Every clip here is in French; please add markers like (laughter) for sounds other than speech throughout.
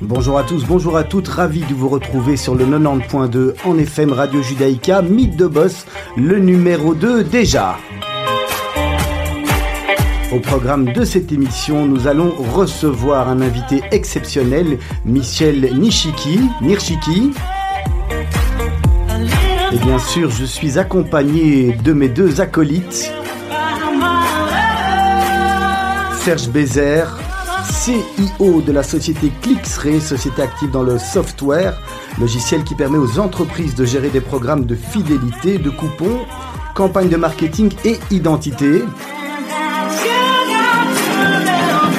Bonjour à tous, bonjour à toutes, ravi de vous retrouver sur le 90.2 en FM Radio Judaïka, Mythe de Boss, le numéro 2 déjà. Au programme de cette émission, nous allons recevoir un invité exceptionnel, Michel Nishiki, Nirshiki. Et bien sûr, je suis accompagné de mes deux acolytes, Serge Bézère, CIO de la société Clixray, société active dans le software, logiciel qui permet aux entreprises de gérer des programmes de fidélité, de coupons, campagnes de marketing et identité.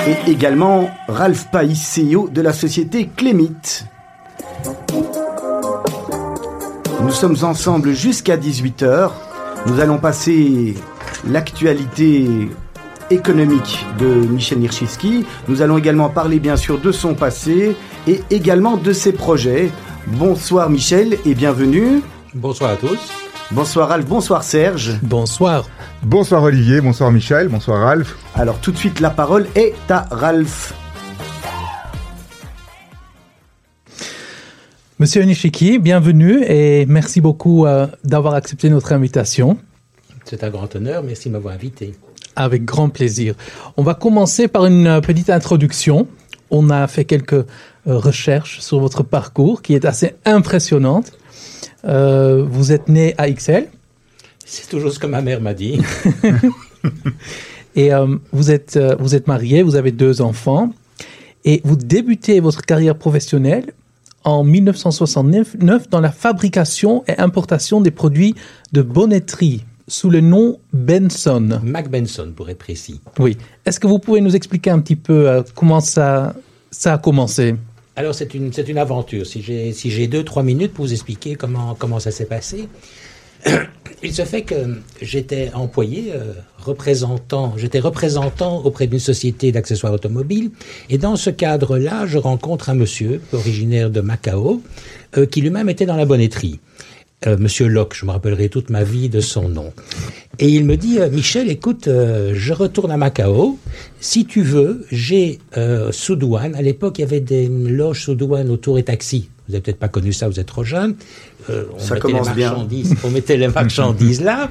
Et également Ralph Païs, CEO de la société Clémit. Nous sommes ensemble jusqu'à 18h. Nous allons passer l'actualité économique de Michel Nirchiski. Nous allons également parler bien sûr de son passé et également de ses projets. Bonsoir Michel et bienvenue. Bonsoir à tous. Bonsoir Ralph, bonsoir Serge. Bonsoir. Bonsoir Olivier, bonsoir Michel, bonsoir Ralph. Alors tout de suite la parole est à Ralph. Monsieur Nishiki, bienvenue et merci beaucoup euh, d'avoir accepté notre invitation. C'est un grand honneur, merci de m'avoir invité. Avec grand plaisir. On va commencer par une euh, petite introduction. On a fait quelques euh, recherches sur votre parcours qui est assez impressionnante. Euh, vous êtes né à XL. C'est toujours ce que ma mère m'a dit. (laughs) et euh, vous, êtes, euh, vous êtes marié, vous avez deux enfants. Et vous débutez votre carrière professionnelle en 1969 dans la fabrication et importation des produits de bonneterie sous le nom Benson. Mac Benson, pour être précis. Oui. Est-ce que vous pouvez nous expliquer un petit peu euh, comment ça, ça a commencé? Alors, c'est une, c'est une aventure. Si j'ai, si j'ai deux, trois minutes pour vous expliquer comment, comment ça s'est passé. (clears throat) Il se fait que j'étais employé, euh, représentant, j'étais représentant auprès d'une société d'accessoires automobiles, et dans ce cadre-là, je rencontre un monsieur originaire de Macao, euh, qui lui-même était dans la bonneterie. Euh, Monsieur Locke, je me rappellerai toute ma vie de son nom. Et il me dit, euh, Michel, écoute, euh, je retourne à Macao. Si tu veux, j'ai euh, sous douane. À l'époque, il y avait des loges sous douane autour et taxi. Vous avez peut-être pas connu ça, vous êtes trop jeune. Euh, on Ça mettait commence les bien. marchandises, on mettait les (laughs) marchandises là,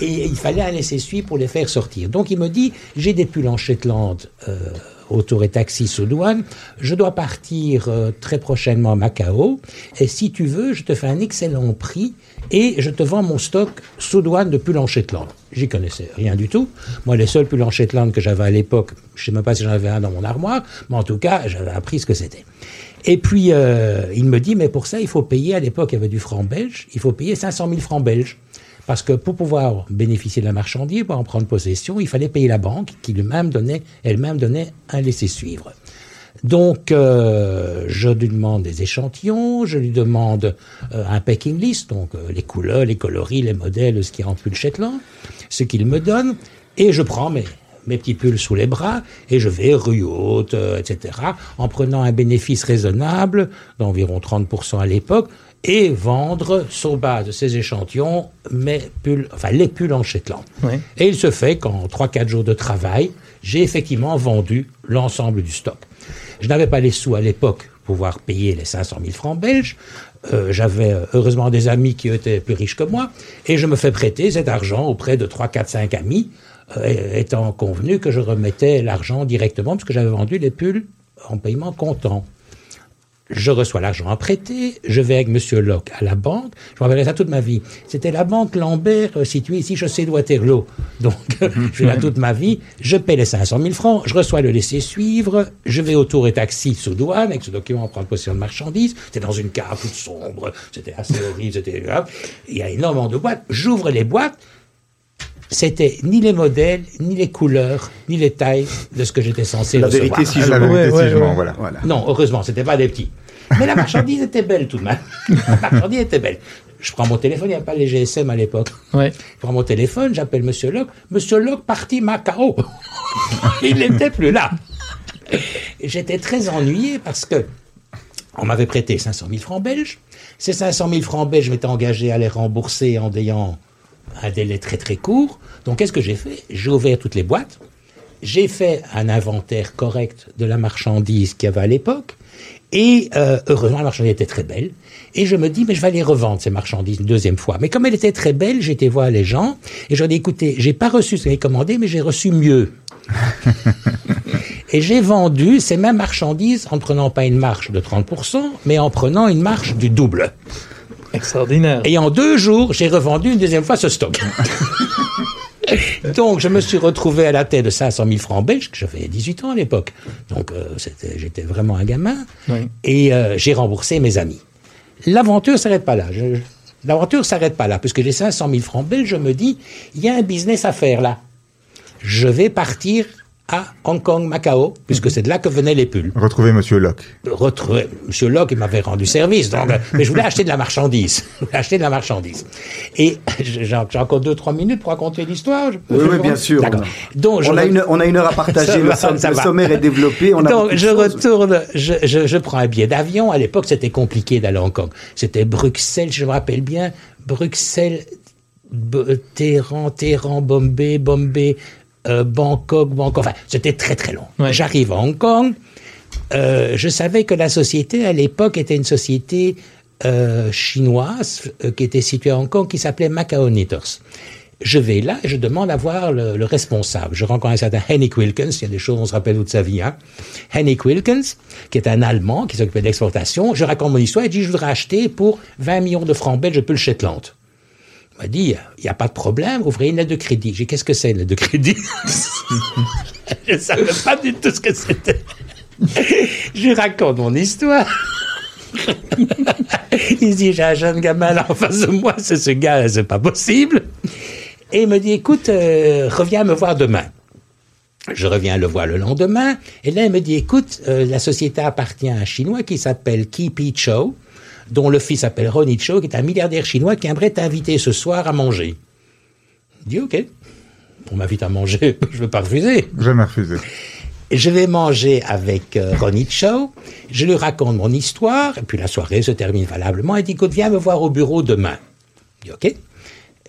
et il fallait un laisser-suivre pour les faire sortir. Donc il me dit, j'ai des pulls en Shetland euh, autour et taxi sous douane, je dois partir euh, très prochainement à Macao, et si tu veux, je te fais un excellent prix et je te vends mon stock sous douane de pulls en. J'y connaissais rien du tout. Moi, les seuls pulls en que j'avais à l'époque, je sais même pas si j'en avais un dans mon armoire, mais en tout cas, j'avais appris ce que c'était. Et puis, euh, il me dit, mais pour ça, il faut payer, à l'époque, il y avait du franc belge, il faut payer 500 000 francs belges. Parce que pour pouvoir bénéficier de la marchandise, pour en prendre possession, il fallait payer la banque qui lui-même donnait, elle-même donnait un laisser-suivre. Donc, euh, je lui demande des échantillons, je lui demande euh, un packing list, donc euh, les couleurs, les coloris, les modèles, ce qui rend plus le ce qu'il me donne, et je prends mes, mes petits pulls sous les bras et je vais rue haute, etc., en prenant un bénéfice raisonnable d'environ 30% à l'époque et vendre sur base de ces échantillons mes pulls, enfin les pulls en Shetland. Oui. Et il se fait qu'en 3-4 jours de travail, j'ai effectivement vendu l'ensemble du stock. Je n'avais pas les sous à l'époque pour pouvoir payer les 500 000 francs belges. Euh, J'avais euh, heureusement des amis qui étaient plus riches que moi et je me fais prêter cet argent auprès de 3, 4, 5 amis, euh, étant convenu que je remettais l'argent directement parce que j'avais vendu les pulls en paiement comptant. Je reçois l'argent à prêter, je vais avec Monsieur Locke à la banque. Je me rappellerai ça toute ma vie. C'était la banque Lambert euh, située ici, chaussée de Waterloo. Donc, (laughs) je suis là toute ma vie. Je paie les 500 000 francs, je reçois le laisser-suivre, je vais au tour et taxi sous douane avec ce document pour prendre possession de marchandises. C'était dans une cave toute sombre, c'était assez horrible, c'était... Il y a énormément de boîtes. J'ouvre les boîtes, c'était ni les modèles, ni les couleurs, ni les tailles de ce que j'étais censé La recevoir. vérité, si je la mens. vérité, si je. Voilà. Non, heureusement, c'était pas des petits. Mais la marchandise était belle tout de même. La marchandise était belle. Je prends mon téléphone, il n'y avait pas les GSM à l'époque. Ouais. Je prends mon téléphone, j'appelle Monsieur Locke. Monsieur Locke parti Macao. (laughs) il n'était plus là. J'étais très ennuyé parce que on m'avait prêté 500 000 francs belges. Ces 500 000 francs belges, je m'étais engagé à les rembourser en ayant un délai très très court. Donc qu'est-ce que j'ai fait? J'ai ouvert toutes les boîtes j'ai fait un inventaire correct de la marchandise qu'il y avait à l'époque. Et euh, heureusement, la marchandise était très belle. Et je me dis, mais je vais aller revendre ces marchandises une deuxième fois. Mais comme elle était très belle, j'étais voir les gens et j'en ai écouté, j'ai pas reçu ce que j'avais commandé, mais j'ai reçu mieux. (laughs) et j'ai vendu ces mêmes marchandises en ne prenant pas une marche de 30%, mais en prenant une marche du double. Extraordinaire. Et en deux jours, j'ai revendu une deuxième fois ce stock. (laughs) (laughs) Donc, je me suis retrouvé à la tête de 500 000 francs belges, que j'avais 18 ans à l'époque. Donc, euh, j'étais vraiment un gamin. Oui. Et euh, j'ai remboursé mes amis. L'aventure s'arrête pas là. L'aventure s'arrête pas là, puisque j'ai 500 000 francs belges, je me dis, il y a un business à faire là. Je vais partir à Hong Kong, Macao, puisque c'est de là que venaient les pulls Retrouver Monsieur Locke. retrouver Monsieur Locke, il m'avait rendu service, donc, euh, mais je voulais acheter de la marchandise. (laughs) Je voulais acheter de la marchandise. Et (laughs) j'ai encore deux, trois minutes pour raconter l'histoire. Oui, bien sûr. Donc, On a, une, on a une heure à partager. (laughs) Le, va, som- ça le sommaire est développé. On Donc, je retourne, je, je, je prends un billet d'avion. À l'époque, c'était compliqué d'aller à Hong Kong. C'était Bruxelles, je me rappelle bien, Bruxelles, B- Téhéran, Téhéran, Bombay, Bombay, euh, Bangkok, Bangkok. Enfin, c'était très très long. Ouais. J'arrive à Hong Kong. Euh, je savais que la société, à l'époque, était une société euh, chinoise euh, qui était située à Hong Kong, qui s'appelait Macao Knitters. Je vais là et je demande à voir le, le responsable. Je rencontre un certain Henrik Wilkins, il y a des choses, on se rappelle toute sa vie. Hein. Henrik Wilkins, qui est un Allemand, qui s'occupait de l'exportation. Je raconte mon histoire et dit, je voudrais acheter pour 20 millions de francs belges le Shetland. M'a dit, il n'y a pas de problème, ouvrez une lettre de crédit. J'ai dit, qu'est-ce que c'est, une lettre de crédit? (laughs) Je ne savais pas du tout ce que c'était. Je raconte mon histoire. (laughs) il dit, j'ai un jeune gamin là en face de moi, c'est ce gars, c'est pas possible. Et il me dit, écoute, euh, reviens me voir demain. Je reviens le voir le lendemain, et là il me dit, écoute, euh, la société appartient à un Chinois qui s'appelle Kipi Chow, dont le fils s'appelle Ronnie Chow, qui est un milliardaire chinois qui aimerait t'inviter ce soir à manger. Je dis, ok, on m'invite à manger, (laughs) je ne veux pas refuser. Jamais refusé. Et je vais manger avec euh, Ronnie Chow, je lui raconte mon histoire, et puis la soirée se termine valablement. Il dit, écoute, viens me voir au bureau demain. Je dis, ok.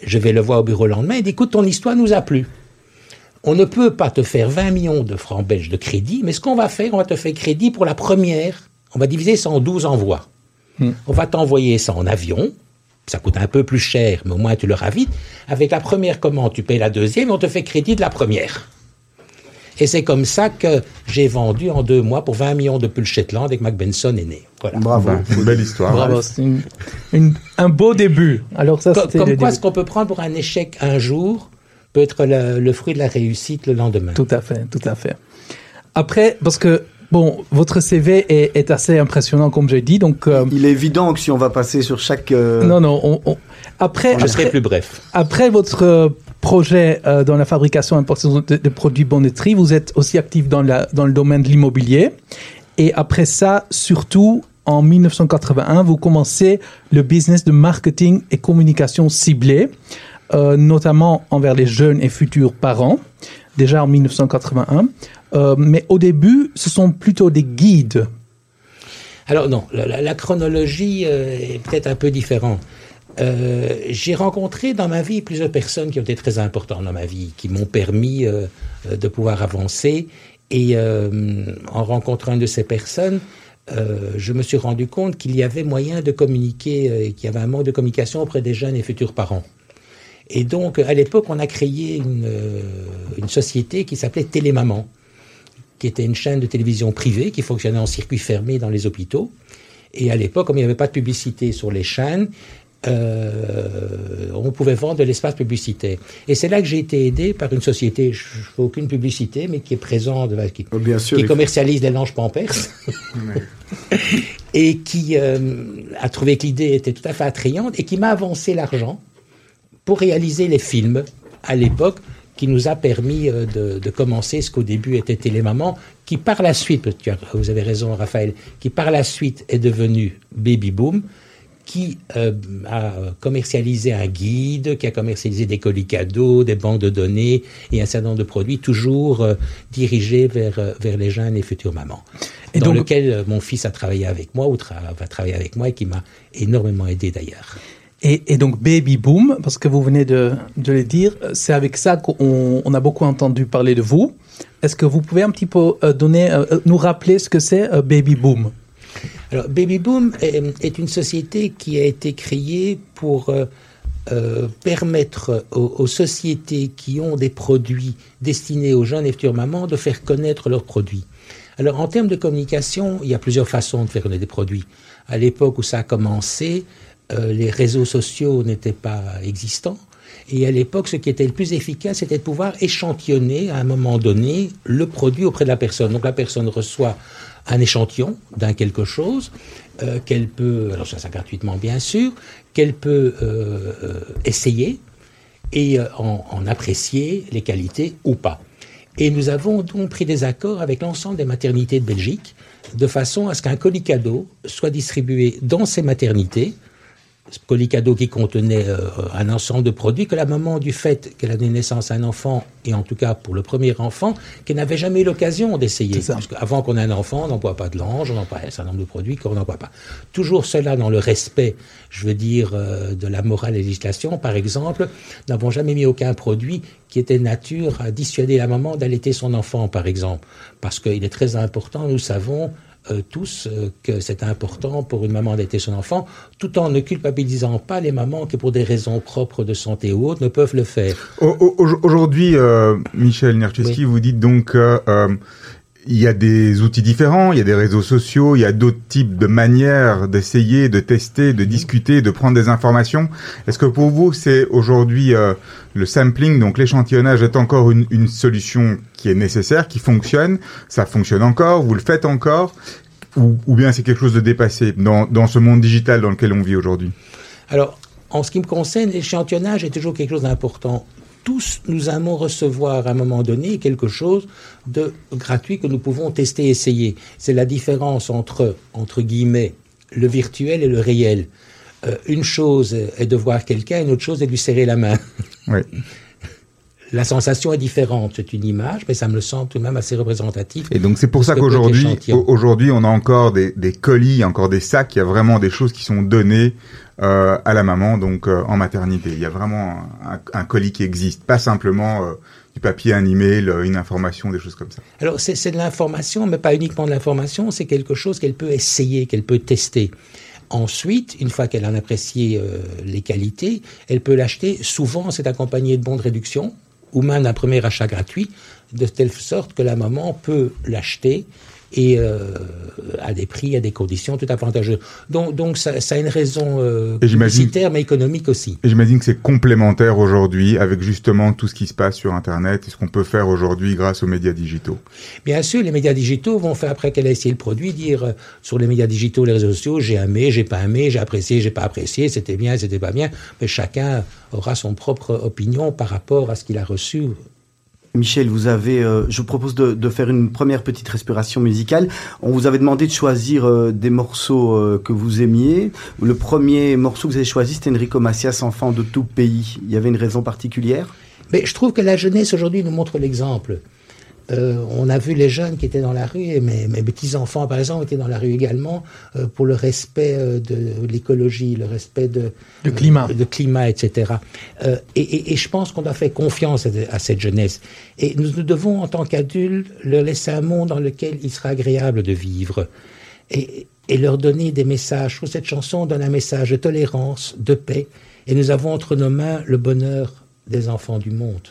Je vais le voir au bureau le lendemain. Il dit, écoute, ton histoire nous a plu. On ne peut pas te faire 20 millions de francs belges de crédit, mais ce qu'on va faire, on va te faire crédit pour la première. On va diviser ça en 12 envois. On va t'envoyer ça en avion. Ça coûte un peu plus cher, mais au moins tu le ravites. Avec la première commande, tu payes la deuxième, et on te fait crédit de la première. Et c'est comme ça que j'ai vendu en deux mois pour 20 millions de pulls Shetland et que Mac Benson est né. Voilà. Bravo. C'est une belle histoire. Bravo, c'est une- une- un beau début. Alors ça, Co- c'était Comme, le quoi, début. ce qu'on peut prendre pour un échec un jour peut être le, le fruit de la réussite le lendemain. Tout à fait, tout à fait. Après, parce que bon, votre CV est, est assez impressionnant, comme j'ai dit. Donc euh, Il est évident que si on va passer sur chaque. euh, non, non. on- on- après, Je serai plus bref. Après votre euh, projet euh, dans la fabrication et importation de, de produits bonneterie, vous êtes aussi actif dans, la, dans le domaine de l'immobilier. Et après ça, surtout en 1981, vous commencez le business de marketing et communication ciblée, euh, notamment envers les jeunes et futurs parents, déjà en 1981. Euh, mais au début, ce sont plutôt des guides. Alors non, la, chronologie euh, est peut-être un peu différente. Euh, j'ai rencontré dans ma vie plusieurs personnes qui ont été très importantes dans ma vie, qui m'ont permis de pouvoir avancer. Et en rencontrant une de ces personnes, je me suis rendu compte qu'il y avait moyen de communiquer, qu'il y avait un manque de communication auprès des jeunes et futurs parents. Et donc, à l'époque, on a créé une, euh, une société qui s'appelait Télémaman, qui était une chaîne de télévision privée qui fonctionnait en circuit fermé dans les hôpitaux. Et à l'époque, comme il n'y avait pas de publicité sur les chaînes, euh, on pouvait vendre de l'espace publicitaire. Et c'est là que j'ai été aidé par une société, je ne fais aucune publicité, mais qui est présente, qui, Oh, Bien sûr. qui il- commercialise des langes pampers (laughs) et qui euh, a trouvé que l'idée était tout à fait attrayante et qui m'a avancé l'argent pour réaliser les films à l'époque qui nous a permis euh, de, de commencer ce qu'au début était Télémaman, qui par la suite, vous avez raison Raphaël, qui par la suite est devenu Baby Boom, qui euh, a commercialisé un guide, qui a commercialisé des colis cadeaux, des banques de données et un certain nombre de produits toujours euh, dirigés vers, vers les jeunes et futures mamans. Et dans donc- lequel mon fils a travaillé avec moi ou tra- va travailler avec moi et qui m'a énormément aidé d'ailleurs. Et, donc Baby Boom, parce que vous venez de, le dire, c'est avec ça qu'on on a beaucoup entendu parler de vous. Est-ce que vous pouvez un petit peu euh, donner, euh, nous rappeler ce que c'est Baby Boom? Alors, Baby Boom est, une société qui a été créée pour permettre aux, sociétés qui ont des produits destinés aux jeunes et futures mamans de faire connaître leurs produits. Alors, en termes de communication, il y a plusieurs façons de faire connaître des produits. À l'époque où ça a commencé, les réseaux sociaux n'étaient pas existants. Et à l'époque, ce qui était le plus efficace, c'était de pouvoir échantillonner à un moment donné le produit auprès de la personne. Donc la personne reçoit un échantillon d'un quelque chose euh, qu'elle peut, alors ça, gratuitement bien sûr, qu'elle peut euh, euh, essayer et en, apprécier les qualités ou pas. Et nous avons donc pris des accords avec l'ensemble des maternités de Belgique de façon à ce qu'un colis cadeau soit distribué dans ces maternités colis cadeau qui contenait euh, un ensemble de produits que la maman, du fait qu'elle a donné naissance à un enfant, et en tout cas pour le premier enfant, qu'elle n'avait jamais eu l'occasion d'essayer. Parce qu'avant qu'on ait un enfant, on n'emploie pas de l'ange, on n'emploie un certain nombre de produits qu'on n'emploie pas. Toujours cela dans le respect, je veux dire, euh, de la morale et législation. Par exemple, n'avons jamais mis aucun produit qui était nature à dissuader la maman d'allaiter son enfant, par exemple. Parce qu'il est très important, nous savons, euh, tous euh, que c'est important pour une maman d'aider son enfant, tout en ne culpabilisant pas les mamans qui, pour des raisons propres de santé ou autres, ne peuvent le faire. Aujourd'hui, euh, Michel Nercheski, vous dites donc il y a des outils différents, il y a des réseaux sociaux, il y a d'autres types de manières d'essayer, de tester, de discuter, de prendre des informations. Est-ce que pour vous, c'est aujourd'hui euh, le sampling, donc l'échantillonnage, est encore une, solution qui est nécessaire, qui fonctionne Ça fonctionne encore Vous le faites encore ou, bien c'est quelque chose de dépassé dans ce monde digital dans lequel on vit aujourd'hui? Alors, en ce qui me concerne, l'échantillonnage est toujours quelque chose d'important tous nous allons recevoir à un moment donné quelque chose de gratuit que nous pouvons tester essayer. C'est la différence entre, entre guillemets, le virtuel et le réel. Euh, une chose est de voir quelqu'un, une autre chose est de lui serrer la main. Oui. (laughs) La sensation est différente, c'est une image, mais ça me semble tout de même assez représentatif. Et donc c'est pour ça qu'aujourd'hui, aujourd'hui, on a encore des, des, colis, encore des sacs. Il y a vraiment des choses qui sont données euh, à la maman, donc euh, en maternité. Il y a vraiment un, colis qui existe, pas simplement euh, du papier, un email, une information, des choses comme ça. Alors c'est de l'information, mais pas uniquement de l'information, c'est quelque chose qu'elle peut essayer, qu'elle peut tester. Ensuite, une fois qu'elle en a apprécié les qualités, elle peut l'acheter. Souvent, c'est accompagné de bons de réduction ou même d'un premier achat gratuit, de telle sorte que la maman peut l'acheter et euh, à des prix, à des conditions tout avantageuses. Donc, donc ça, ça a une raison euh, publicitaire, mais économique aussi. Et j'imagine que c'est complémentaire aujourd'hui avec justement tout ce qui se passe sur Internet et ce qu'on peut faire aujourd'hui grâce aux médias digitaux. Bien sûr, les médias digitaux vont faire, après qu'elle a essayé le produit, dire euh, sur les médias digitaux, les réseaux sociaux, j'ai aimé, j'ai pas aimé, j'ai apprécié, j'ai pas apprécié, c'était bien, c'était pas bien, mais chacun aura son propre opinion par rapport à ce qu'il a reçu Michel, vous avez, euh, je vous propose de, faire une première petite respiration musicale. On vous avait demandé de choisir euh, des morceaux euh, que vous aimiez. Le premier morceau que vous avez choisi, c'était Enrico Macias, Enfant de tout pays. Il y avait une raison particulière? Mais je trouve que la jeunesse aujourd'hui nous montre l'exemple. Euh, on a vu les jeunes qui étaient dans la rue, et mes, petits-enfants, par exemple, étaient dans la rue également, euh, pour le respect euh, de, l'écologie, le respect de, le climat. de climat, etc. Et, je pense qu'on doit faire confiance à, cette jeunesse. Et nous, devons, en tant qu'adultes, leur laisser un monde dans lequel il sera agréable de vivre. Et, et leur donner des messages. Je trouve cette chanson donne un message de tolérance, de paix. Et nous avons entre nos mains le bonheur des enfants du monde.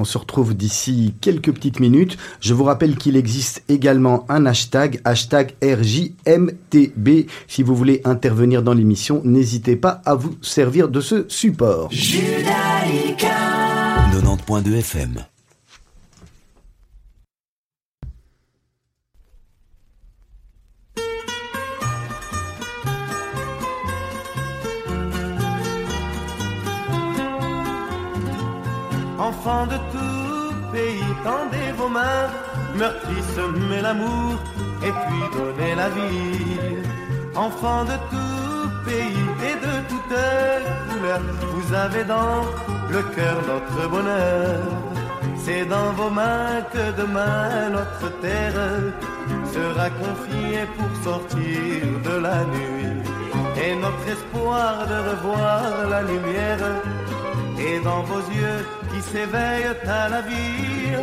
On se retrouve d'ici quelques petites minutes. Je vous rappelle qu'il existe également un hashtag, hashtag RJMTB. Si vous voulez intervenir dans l'émission, n'hésitez pas à vous servir de ce support. Judaïka 90.2 FM Enfants de tout pays, tendez vos mains, meurtri, semez l'amour et puis donnez la vie. Enfants de tout pays et de toutes couleurs, vous avez dans le cœur notre bonheur. C'est dans vos mains que demain notre terre sera confiée pour sortir de la nuit. Et notre espoir de revoir la lumière et dans vos yeux qui s'éveillent à la vie.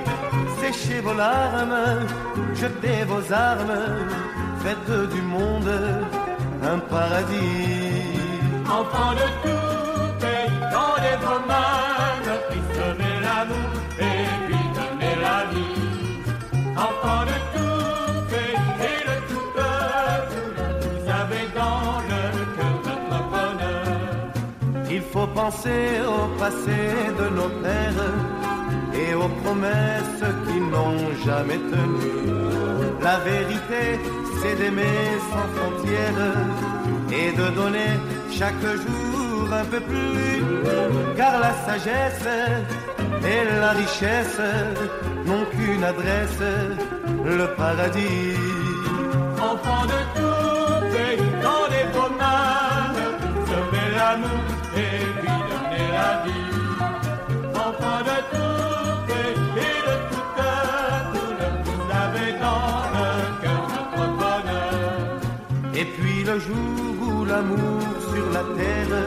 Séchez vos larmes, jetez vos armes, faites du monde un paradis. Enfants de tout pays, tendez vos mains, puis l'amour et puis donnez la vie. Enfants de penser au passé de nos pères et aux promesses qui n'ont jamais tenu. La vérité, c'est d'aimer sans frontières et de donner chaque jour un peu plus. Car la sagesse et la richesse n'ont qu'une adresse, le paradis. Et puis le jour où l'amour sur la terre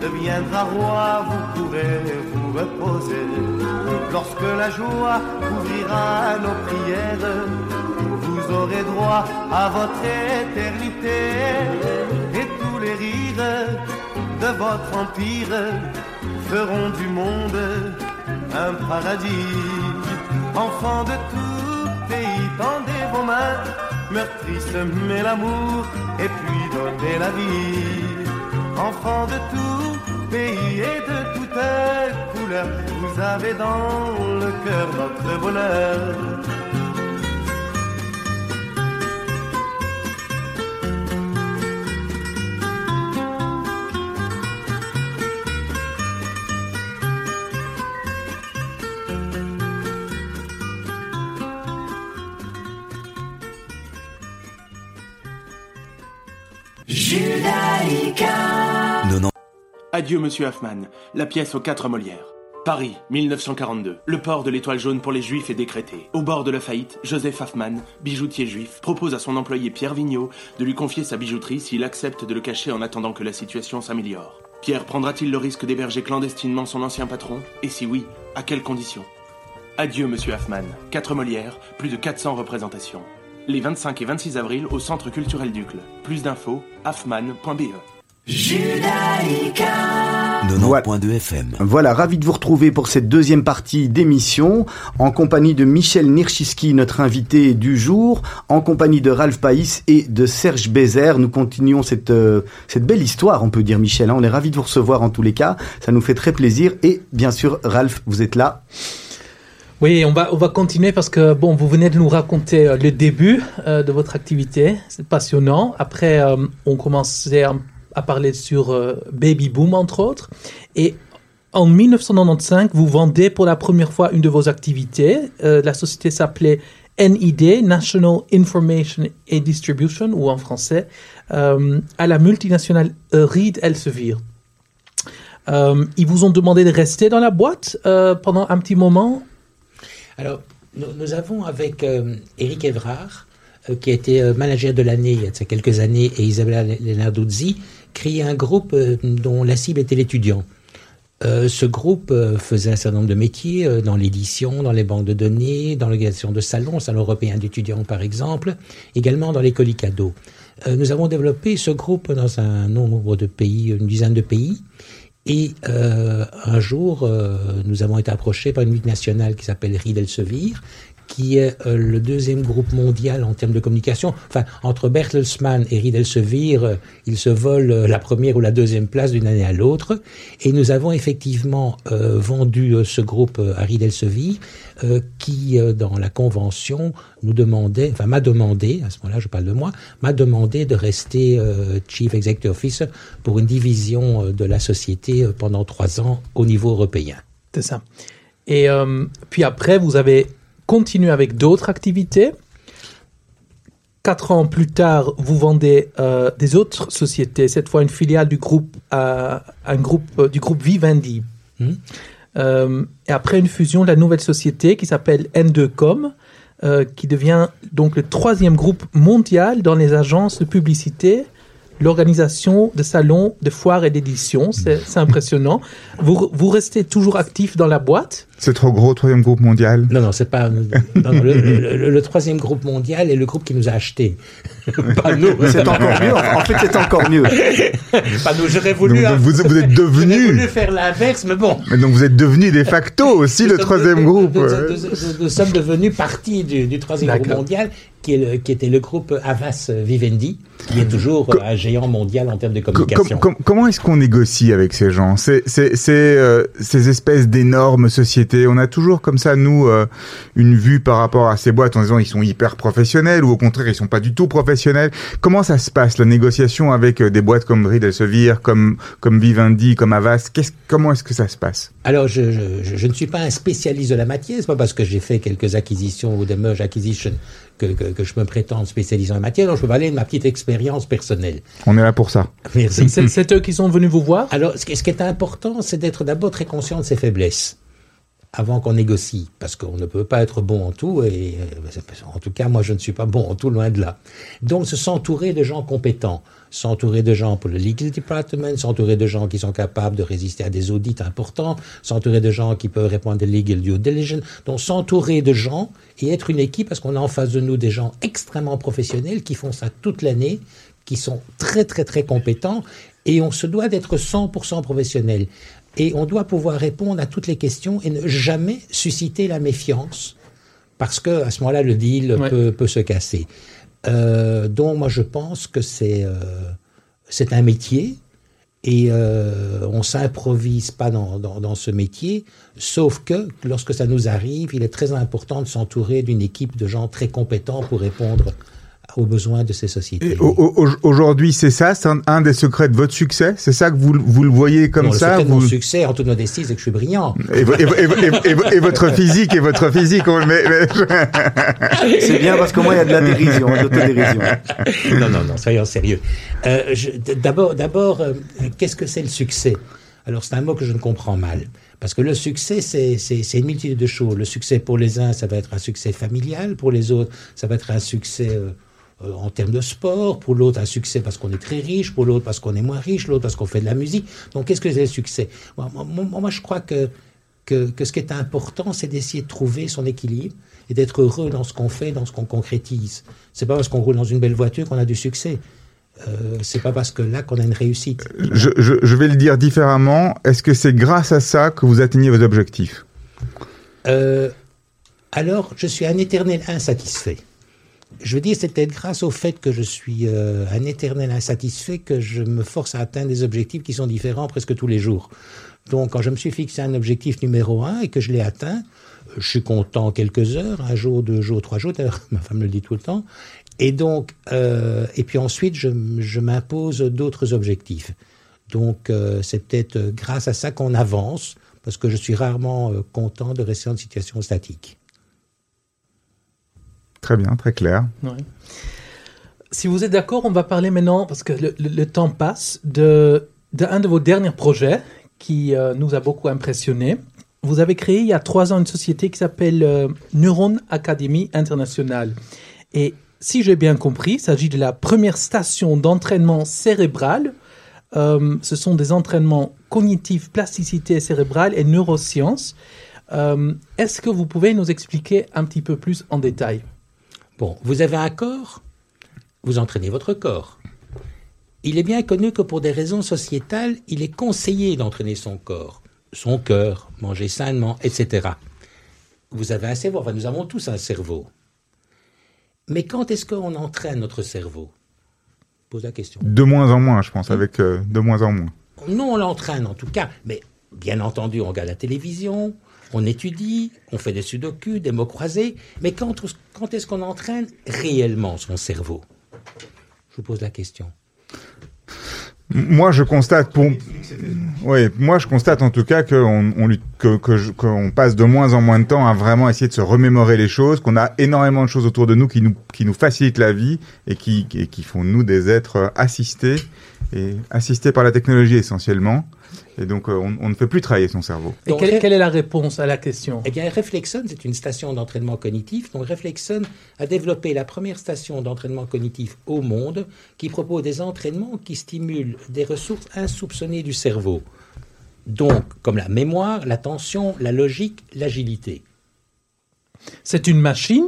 deviendra roi, vous pourrez vous reposer. Lorsque la joie couvrira nos prières, vous aurez droit à votre éternité. Et tous les rires de votre empire feront du monde un paradis. Enfants de tout pays, tendez vos mains, meurtrissent mais l'amour, et puis donnez la vie. Enfants de tout pays et de toute couleur, vous avez dans le cœur notre bonheur. Adieu, monsieur Hoffman. La pièce aux quatre Molières. Paris, 1942. Le port de l'étoile jaune pour les Juifs est décrété. Au bord de la faillite, Joseph Hoffman, bijoutier juif, propose à son employé Pierre Vigneault de lui confier sa bijouterie s'il accepte de le cacher en attendant que la situation s'améliore. Pierre prendra-t-il le risque d'héberger clandestinement son ancien patron? Et si oui, à quelles conditions? Adieu, monsieur Hoffman. Quatre Molières, plus de 400 représentations. Les 25 et 26 avril au Centre culturel d'Ucle. Plus d'infos, hoffman.be. Voilà. 90.2 FM. Voilà, ravi de vous retrouver pour cette deuxième partie d'émission, en compagnie de Michel Nirchiski, notre invité du jour, en compagnie de Ralph Païs et de Serge Bézère. Nous continuons cette, euh, cette belle histoire, on peut dire, Michel. hein. On est ravi de vous recevoir en tous les cas. Ça nous fait très plaisir. Et bien sûr, Ralph, vous êtes là. Oui, on va, on va continuer parce que, bon, vous venez de nous raconter euh, le début euh, de votre activité. C'est passionnant. Après, euh, on commençait à, à parler sur Baby Boom, entre autres. Et en 1995, vous vendez pour la première fois une de vos activités. La société s'appelait NID, National Information and Distribution, ou en français, à la multinationale Reed Elsevier. Ils vous ont demandé de rester dans la boîte pendant un petit moment. Alors, nous, avons avec euh, Eric Evrard, euh, qui a été euh, manager de l'année il y a quelques années, et Isabella Lenarduzzi, créé un groupe euh, dont la cible était l'étudiant. Ce groupe faisait un certain nombre de métiers dans l'édition, dans les banques de données, dans l'organisation de salons, salon européen d'étudiants par exemple, également dans les colis cadeaux. Nous avons développé ce groupe dans un nombre de pays, une dizaine de pays, et euh, un jour, euh, nous avons été approchés par une multinationale qui s'appelle Reed Elsevier, qui est euh, le deuxième groupe mondial en termes de communication. Enfin, entre Bertelsmann et Reed Elsevier, euh, ils se volent euh, la première ou la deuxième place d'une année à l'autre. Et nous avons effectivement euh, vendu ce groupe à euh, qui, dans la convention, nous demandait, enfin m'a demandé, à ce moment-là, je parle de moi, m'a demandé de rester Chief Executive Officer pour une division de la société pendant trois ans au niveau européen. C'est ça. Et puis après, vous avez continué avec d'autres activités. Quatre ans plus tard, vous vendez euh, des autres sociétés, cette fois une filiale du groupe, euh, un groupe euh, du groupe Vivendi. Euh, et après une fusion, la nouvelle société qui s'appelle N2Com, euh, qui devient donc le troisième groupe mondial dans les agences de publicité, l'organisation de salons, de foires et d'éditions. C'est c'est impressionnant. Vous, vous restez toujours actif dans la boîte C'est trop gros, troisième groupe mondial? Non, non, c'est pas. non, non, le, le- le- le troisième groupe mondial est le groupe qui nous a achetés. (laughs) pas nous. C'est encore mieux. En fait, c'est encore mieux. (laughs) Pas nous. J'aurais voulu. donc, vous, vous êtes j'aurais devenu, voulu faire l'inverse, mais bon. mais donc vous êtes devenu de facto aussi le troisième de- groupe. Nous sommes devenus partie du, du troisième groupe mondial, qui, est le- qui était le groupe Avas Vivendi, qui est toujours euh, un géant mondial en termes de Co- communication. com- com- comment est-ce qu'on négocie avec ces gens? Euh, ces espèces d'énormes sociétés. On a toujours comme ça nous euh, une vue par rapport à ces boîtes en disant ils sont hyper professionnels ou au contraire ils sont pas du tout professionnels. Comment ça se passe la négociation avec euh, des boîtes comme Bride Elsevier, comme comme Vivendi, comme Avas Qu'est-ce- Comment est-ce que ça se passe? Alors, je, je, je- je ne suis pas un spécialiste de la matière, c'est pas parce que j'ai fait quelques acquisitions ou des merge acquisitions que, que, que je me prétends spécialiste en la matière, donc je peux parler de ma petite expérience personnelle. On est là pour ça. Merci. C'est eux qui sont venus vous voir? Alors, ce qui, ce qui est important, c'est d'être d'abord très conscient de ses faiblesses avant qu'on négocie, parce qu'on ne peut pas être bon en tout, et euh, en tout cas, moi, je ne suis pas bon en tout, loin de là. Donc, se s'entourer de gens compétents, s'entourer de gens pour le legal department, s'entourer de gens qui sont capables de résister à des audits importants, s'entourer de gens qui peuvent répondre à des legal due diligence, donc s'entourer de gens et être une équipe, parce qu'on a en face de nous des gens extrêmement professionnels qui font ça toute l'année, qui sont très très très compétents et on se doit d'être 100% professionnel. Et on doit pouvoir répondre à toutes les questions et ne jamais susciter la méfiance parce que à ce moment-là le deal Ouais. peut, peut se casser. Euh, donc moi je pense que c'est euh, c'est un métier et euh, on s'improvise pas dans, dans, dans ce métier, sauf que lorsque ça nous arrive, il est très important de s'entourer d'une équipe de gens très compétents pour répondre aux besoins de ces sociétés. Et au- au- au- Aujourd'hui, c'est ça, c'est un, un des secrets de votre succès? C'est ça que vous, vous le voyez comme Non, le ça. secret de mon succès, en toute modestie, c'est que je suis brillant. Et, vo- et vo- et vo- et vo- et vo- et votre physique et votre physique. on- mais- (laughs) mais- C'est bien parce qu'au moins il y a de la dérision, de l'autodérision. (laughs) non, non, non, soyons sérieux. Euh, D'abord, d'abord, euh, qu'est-ce que c'est le succès? Alors, c'est un mot que je ne comprends mal. Parce que le succès, c'est c'est- c'est une multitude de choses. Le succès pour les uns, ça va être un succès familial. Pour les autres, ça va être un succès euh, euh, en termes de sport. Pour l'autre, un succès parce qu'on est très riche. Pour l'autre, parce qu'on est moins riche. L'autre, parce qu'on fait de la musique. Donc, qu'est-ce que c'est le succès? Moi, moi- moi- moi, je crois que, que, que ce qui est important, c'est d'essayer de trouver son équilibre et d'être heureux dans ce qu'on fait, dans ce qu'on concrétise. C'est pas parce qu'on roule dans une belle voiture qu'on a du succès. Euh, c'est pas parce que là qu'on a une réussite. je, je- je vais le dire différemment. Est-ce que c'est grâce à ça que vous atteignez vos objectifs? Euh, alors, je suis un éternel insatisfait. Je veux dire, c'est peut-être grâce au fait que je suis euh, un éternel insatisfait que je me force à atteindre des objectifs qui sont différents presque tous les jours. Donc, quand je me suis fixé un objectif numéro un et que je l'ai atteint, euh, je suis content quelques heures, un jour, deux jours, trois jours. D'ailleurs, (laughs) ma femme me le dit tout le temps. Et donc, euh, et puis ensuite, je, je m'impose d'autres objectifs. Donc, euh, c'est peut-être euh, grâce à ça qu'on avance, parce que je suis rarement euh, content de rester en situation statique. Très bien, très clair. Si vous êtes d'accord, on va parler maintenant, parce que le temps passe, de, de un de vos derniers projets qui euh, nous a beaucoup impressionné. Vous avez créé il y a trois ans une société qui s'appelle euh, Neuron Academy International. Et si j'ai bien compris, il s'agit de la première station d'entraînement cérébral. Euh, ce sont des entraînements cognitifs, plasticité cérébrale et neurosciences. Euh, Est-ce que vous pouvez nous expliquer un petit peu plus en détail? Bon, vous avez un corps, vous entraînez votre corps. Il est bien connu que pour des raisons sociétales, il est conseillé d'entraîner son corps, son cœur, manger sainement, etc. Vous avez un cerveau, enfin nous avons tous un cerveau. Mais quand est-ce qu'on entraîne notre cerveau? Pose la question. De moins en moins, je pense, avec euh, de moins en moins. Nous, on l'entraîne en tout cas, mais bien entendu, on regarde la télévision, on étudie, on fait des sudoku, des mots croisés, mais quand, est-ce qu'on entraîne réellement son cerveau? Je vous pose la question. Moi, je constate pour, oui, moi, je constate en tout cas qu'on on, passe de moins en moins de temps à vraiment essayer de se remémorer les choses, qu'on a énormément de choses autour de nous qui nous, facilitent la vie et qui, et qui font nous des êtres assistés et assistés par la technologie essentiellement. Et donc, euh, on, on ne fait plus travailler son cerveau. Et quelle, quelle est la réponse à la question? Eh bien, Reflexon, c'est une station d'entraînement cognitif. Donc, Reflexon a développé la première station d'entraînement cognitif au monde qui propose des entraînements qui stimulent des ressources insoupçonnées du cerveau. Donc, comme la mémoire, l'attention, la logique, l'agilité. C'est une machine?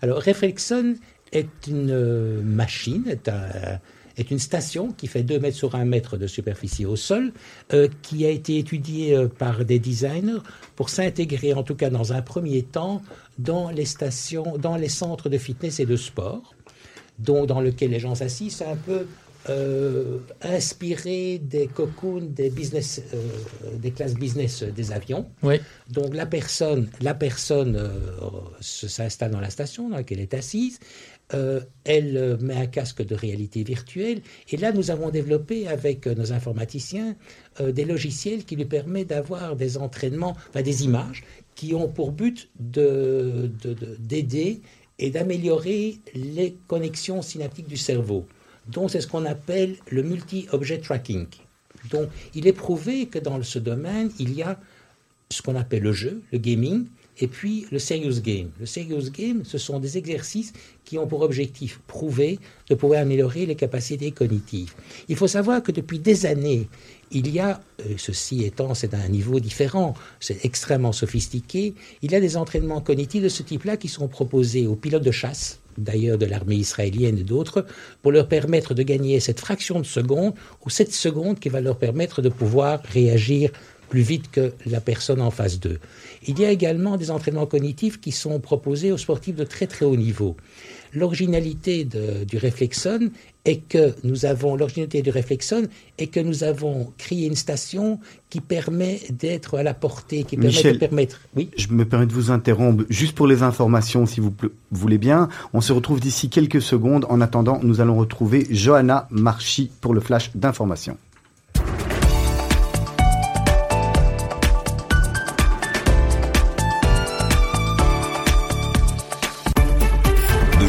Alors, Reflexon est une euh, machine, est, un- est une station qui fait 2 mètres sur 1 mètre de superficie au sol, euh, qui a été étudiée euh, par des designers pour s'intégrer, en tout cas dans un premier temps, dans les stations, dans les centres de fitness et de sport, dont, dans lesquels les gens s'assistent, un peu euh, inspiré des cocoons des business, euh, des classes business des avions. Oui. Donc la personne, la personne euh, se- s'installe dans la station dans laquelle elle est assise. Elle met un casque de réalité virtuelle. Et là, nous avons développé avec nos informaticiens des logiciels qui lui permettent d'avoir des entraînements, enfin des images, qui ont pour but de- de- de- d'aider et d'améliorer les connexions synaptiques du cerveau. Donc c'est ce qu'on appelle le multi-object tracking. Donc il est prouvé que dans ce domaine, il y a ce qu'on appelle le jeu, le gaming, et puis le serious game. Le serious game, ce sont des exercices qui ont pour objectif prouvé de pouvoir améliorer les capacités cognitives. Il faut savoir que depuis des années, il y a, euh, ceci étant, c'est un niveau différent, c'est extrêmement sophistiqué, il y a des entraînements cognitifs de ce type-là qui sont proposés aux pilotes de chasse, d'ailleurs de l'armée israélienne et d'autres, pour leur permettre de gagner cette fraction de seconde ou cette seconde qui va leur permettre de pouvoir réagir plus vite que la personne en face d'eux. Il y a également des entraînements cognitifs qui sont proposés aux sportifs de très très haut niveau. L'originalité du Reflexon est que nous avons l'originalité du Reflexon est que nous avons créé une station qui permet d'être à la portée, qui permet Michel. de permettre. Oui. Je me permets de vous interrompre juste pour les informations, si vous voulez bien. On se retrouve d'ici quelques secondes. En attendant, nous allons retrouver Johanna Marchi pour le flash d'information.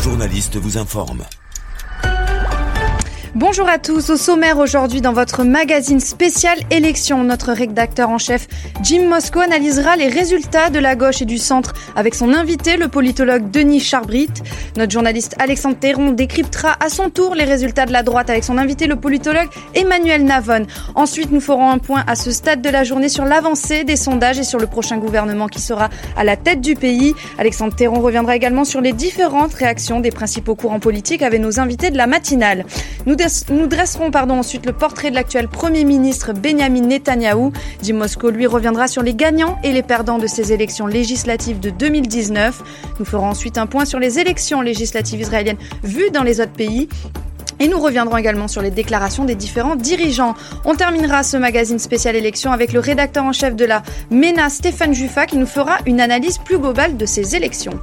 Nos journalistes vous informent. Bonjour à tous, au sommaire aujourd'hui dans votre magazine spécial élection, notre rédacteur en chef Jim Moscow analysera les résultats de la gauche et du centre avec son invité, le politologue Denis Charbrit. Notre journaliste Alexandre Théron décryptera à son tour les résultats de la droite avec son invité, le politologue Emmanuel Navon. Ensuite, nous ferons un point à ce stade de la journée sur l'avancée des sondages et sur le prochain gouvernement qui sera à la tête du pays. Alexandre Théron reviendra également sur les différentes réactions des principaux courants politiques avec nos invités de la matinale. Nous, nous dresserons ensuite le portrait de l'actuel Premier ministre Benjamin Netanyahou. Jim Moscow, lui, reviendra sur les gagnants et les perdants de ces élections législatives de 2019. Nous ferons ensuite un point sur les élections législatives israéliennes vues dans les autres pays. Et nous reviendrons également sur les déclarations des différents dirigeants. On terminera ce magazine spécial élection avec le rédacteur en chef de la MENA, Stéphane Juffa, qui nous fera une analyse plus globale de ces élections.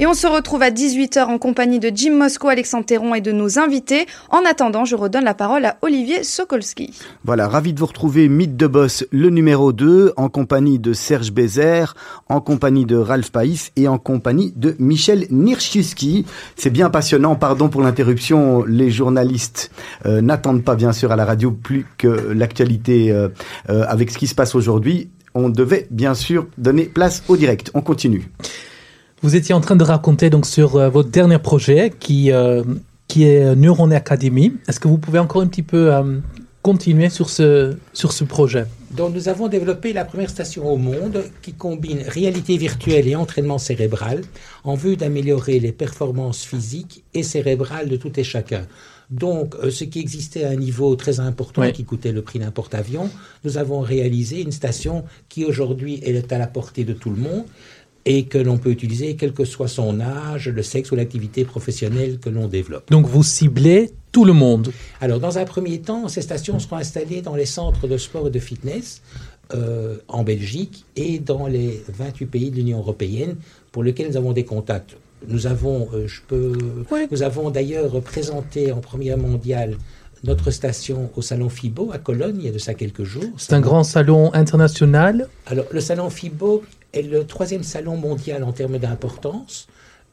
Et on se retrouve à 18h en compagnie de Jim Moscow, Alexandre Théron et de nos invités. En attendant, je redonne la parole à Olivier Sokolski. Voilà, ravi de vous retrouver Mythe de Boss, le numéro 2, en compagnie de Serge Bézère, en compagnie de Ralph Païs et en compagnie de Michel Nirchiski. C'est bien passionnant, pardon pour l'interruption, les journalistes euh, n'attendent pas bien sûr à la radio plus que l'actualité euh, euh, avec ce qui se passe aujourd'hui. On devait bien sûr donner place au direct. On continue. Vous étiez en train de raconter donc sur euh, votre dernier projet qui, euh, qui est Neuron Academy. Est-ce que vous pouvez encore un petit peu euh, continuer sur ce, sur ce projet? Donc nous avons développé la première station au monde qui combine réalité virtuelle et entraînement cérébral en vue d'améliorer les performances physiques et cérébrales de tout et chacun. Donc euh, ce qui existait à un niveau très important Oui. qui coûtait le prix d'un porte-avions, nous avons réalisé une station qui aujourd'hui est à la portée de tout le monde et que l'on peut utiliser quel que soit son âge, le sexe ou l'activité professionnelle que l'on développe. Donc vous ciblez tout le monde. Alors, dans un premier temps, ces stations seront installées dans les centres de sport et de fitness euh, en Belgique et dans les 28 pays de l'Union européenne pour lesquels nous avons des contacts. Nous avons, euh, je peux, nous avons d'ailleurs présenté en première mondiale notre station au salon FIBO à Cologne il y a de ça quelques jours. C'est un grand salon international. Alors, le salon FIBO est le troisième salon mondial en termes d'importance.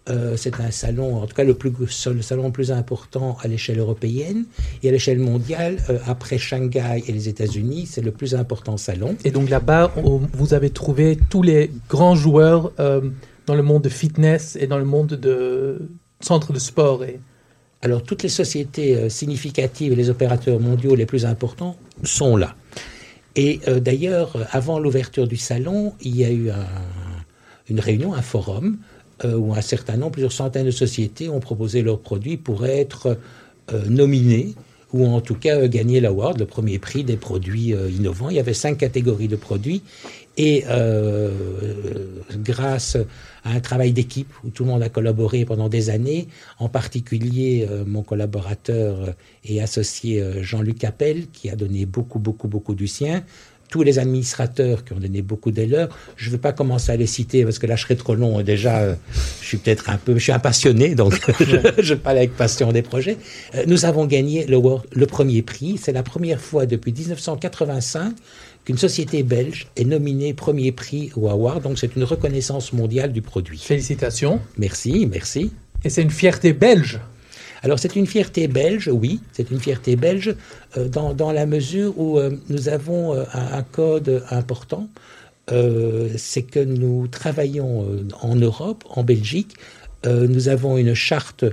Euh, c'est un salon, en tout cas le, plus, le salon le plus important à l'échelle européenne et à l'échelle mondiale, euh, après Shanghai et les États-Unis, c'est le plus important salon. Et donc là-bas, vous avez trouvé tous les grands joueurs euh, dans le monde de fitness et dans le monde de centre de sport. Et... Alors toutes les sociétés significatives et les opérateurs mondiaux les plus importants sont là. Et euh, d'ailleurs, avant l'ouverture du salon, il y a eu un- une réunion, un forum, euh, où un certain nombre, plusieurs centaines de sociétés ont proposé leurs produits pour être euh, nominés ou en tout cas gagner l'award, le premier prix des produits innovants. Il y avait cinq catégories de produits et euh, grâce à un travail d'équipe où tout le monde a collaboré pendant des années, en particulier euh, mon collaborateur et associé euh, Jean-Luc Appel qui a donné beaucoup, beaucoup, beaucoup du sien, tous les administrateurs qui ont donné beaucoup de leurs. Je ne veux pas commencer à les citer parce que là je serais trop long. Déjà, euh, je suis peut-être un peu, je suis un passionné, donc (laughs) je, je parle avec passion des projets. Euh, Nous avons gagné le premier prix. C'est la première fois depuis 1985 qu'une société belge est nominée premier prix au Award. Donc c'est une reconnaissance mondiale du produit. Félicitations. Merci, merci. Et c'est une fierté belge. Alors c'est une fierté belge, oui, c'est une fierté belge euh, dans, dans la mesure où euh, nous avons euh, un, un code important, c'est que nous travaillons en Europe, en Belgique, nous avons une charte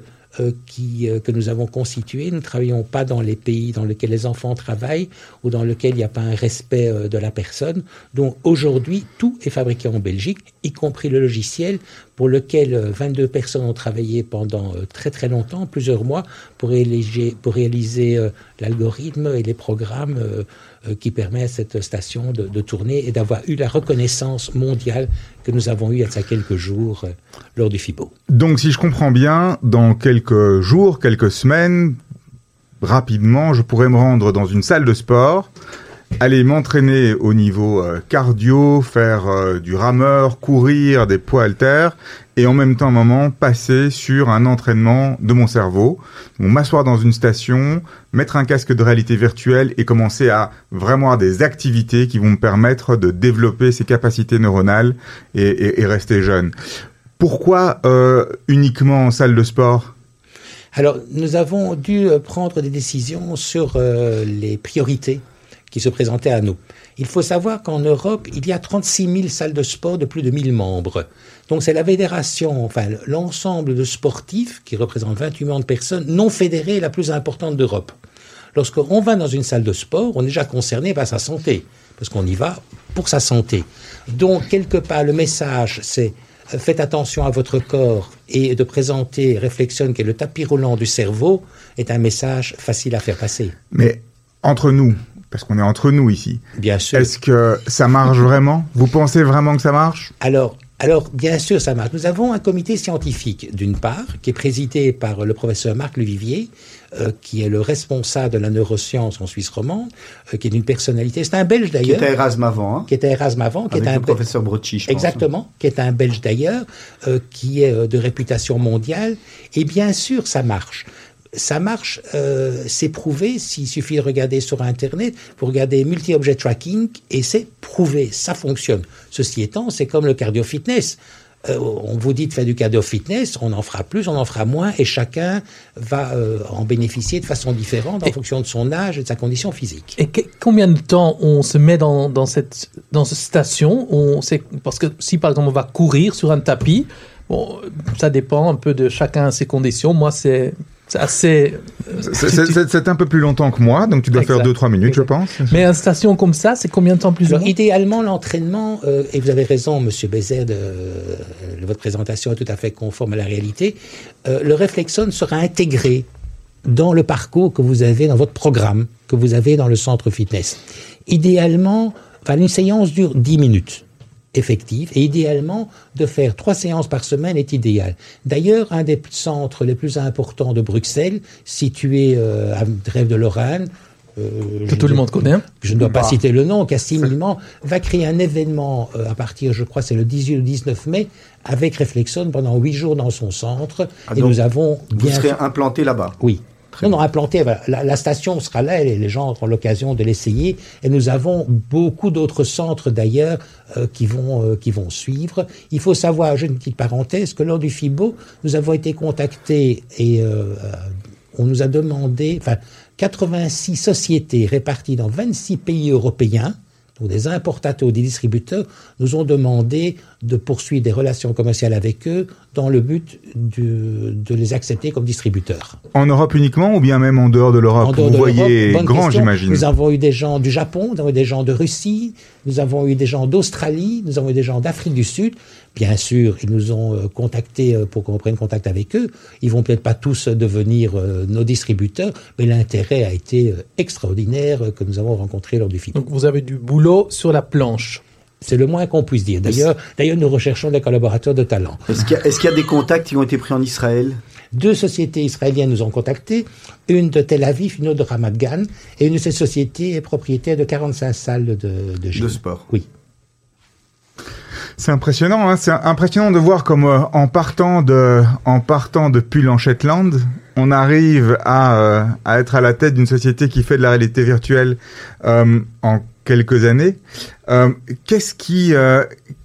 qui, euh, que nous avons constituée, nous ne travaillons pas dans les pays dans lesquels les enfants travaillent ou dans lesquels il n'y a pas un respect euh, de la personne. Donc aujourd'hui, tout est fabriqué en Belgique, y compris le logiciel pour lequel euh, 22 personnes ont travaillé pendant euh, très très longtemps, plusieurs mois, pour réaliser, pour réaliser euh, l'algorithme et les programmes euh, euh, qui permettent à cette station de, tourner et d'avoir eu la reconnaissance mondiale que nous avons eue il y a quelques jours euh, lors du FIBO. Donc, si je comprends bien, dans quelques jours, quelques semaines, rapidement, je pourrais me rendre dans une salle de sport, aller m'entraîner au niveau euh, cardio, faire euh, du rameur, courir, des poids haltères, et en même temps, un moment, passer sur un entraînement de mon cerveau, m'asseoir dans une station, mettre un casque de réalité virtuelle et commencer à vraiment avoir des activités qui vont me permettre de développer ces capacités neuronales et, et- et rester jeune. Pourquoi euh, uniquement en salle de sport? Alors, nous avons dû euh, prendre des décisions sur euh, les priorités qui se présentaient à nous. Il faut savoir qu'en Europe, il y a 36 000 salles de sport de plus de 1000 membres. Donc, c'est la fédération, enfin, l'ensemble de sportifs, qui représente 28 millions de personnes, non fédérées, la plus importante d'Europe. Lorsqu'on va dans une salle de sport, on est déjà concerné par sa santé, parce qu'on y va pour sa santé. Donc, quelque part, le message, c'est euh, faites attention à votre corps et de présenter Réflexion, qui est le tapis roulant du cerveau, est un message facile à faire passer. Mais entre nous, parce qu'on est entre nous ici, Bien sûr. est-ce que ça marche (laughs) vraiment? Vous pensez vraiment que ça marche? Alors, alors, bien sûr, ça marche. Nous avons un comité scientifique, d'une part, qui est présidé par le professeur Marc Levivier, euh, qui est le responsable de la neuroscience en Suisse romande, euh, qui est une personnalité. C'est un Belge Qui d'ailleurs. était Erasme avant, hein, qui était Erasme avant, qui avec est un le professeur Brocci, je pense. Exactement, qui est un Belge d'ailleurs, euh, qui est euh, de réputation mondiale. Et bien sûr, ça marche. Ça marche, euh, c'est prouvé, s'il suffit de regarder sur Internet, vous regardez multi-object tracking, et c'est prouvé, ça fonctionne. Ceci étant, c'est comme le cardio-fitness. Euh, on vous dit de faire du cardio-fitness, on en fera plus, on en fera moins, et chacun va euh, en bénéficier de façon différente en Et- fonction de son âge et de sa condition physique. Et que- combien de temps on se met dans, dans cette, dans cette station? On sait, Parce que si par exemple on va courir sur un tapis, bon, ça dépend un peu de chacun ses conditions. Moi, c'est c'est assez. C'est- un peu plus longtemps que moi, donc tu dois Exact. faire 2-3 minutes, je pense. Mais une station comme ça, c'est combien de temps plus Alors, idéalement, l'entraînement, euh, et vous avez raison, Monsieur Bézet, de, euh, votre présentation est tout à fait conforme à la réalité, euh, le réflexon sera intégré dans le parcours que vous avez dans votre programme, que vous avez dans le centre fitness. Idéalement, une séance dure 10 minutes effectives, et idéalement, de faire trois séances par semaine est idéal. D'ailleurs, un des centres les plus importants de Bruxelles, situé euh, à Drève de Lorraine, euh, que je tout le ne- monde connaît je ne dois pas Bah. citer le nom, Cassimillement va créer un événement euh, à partir, je crois, c'est le 18 ou 19 mai, avec Reflexon pendant huit jours dans son centre. Ah, et donc, nous avons Vous bien serez sûr- implanté là-bas. Oui. Très non, non, implanté. La, la station sera là et les gens auront l'occasion de l'essayer. Et nous avons beaucoup d'autres centres d'ailleurs euh, qui vont euh, qui vont suivre. Il faut savoir, j'ai une petite parenthèse, que lors du FIBO, nous avons été contactés et euh, on nous a demandé, enfin, 86 sociétés réparties dans 26 pays européens donc des importateurs ou des distributeurs, nous ont demandé de poursuivre des relations commerciales avec eux dans le but de, de les accepter comme distributeurs. En Europe uniquement ou bien même en dehors de l'Europe En dehors Vous de voyez l'Europe, bonne grand, question. j'imagine. Nous avons eu des gens du Japon, nous avons eu des gens de Russie, nous avons eu des gens d'Australie, nous avons eu des gens d'Afrique du Sud. Bien sûr, ils nous ont euh, contactés euh, pour qu'on prenne contact avec eux. Ils vont peut-être pas tous devenir euh, nos distributeurs, mais l'intérêt a été extraordinaire que nous avons rencontré lors du FIBO. Donc vous avez du boulot sur la planche. C'est le moins qu'on puisse dire. D'ailleurs, d'ailleurs, nous recherchons des collaborateurs de talent. Est-ce qu'il y, a- y des contacts qui ont été pris en Israël? Deux sociétés israéliennes nous ont contactés, une de Tel Aviv, une autre de Ramat Gan, et une de ces sociétés est propriétaire de 45 salles de, de gym. de sport Oui. C'est impressionnant, hein, c'est impressionnant de voir comme euh, en partant de en partant en Shetland, on arrive à, euh, à être à la tête d'une société qui fait de la réalité virtuelle euh, en quelques années. Euh, qu'est-ce qui euh,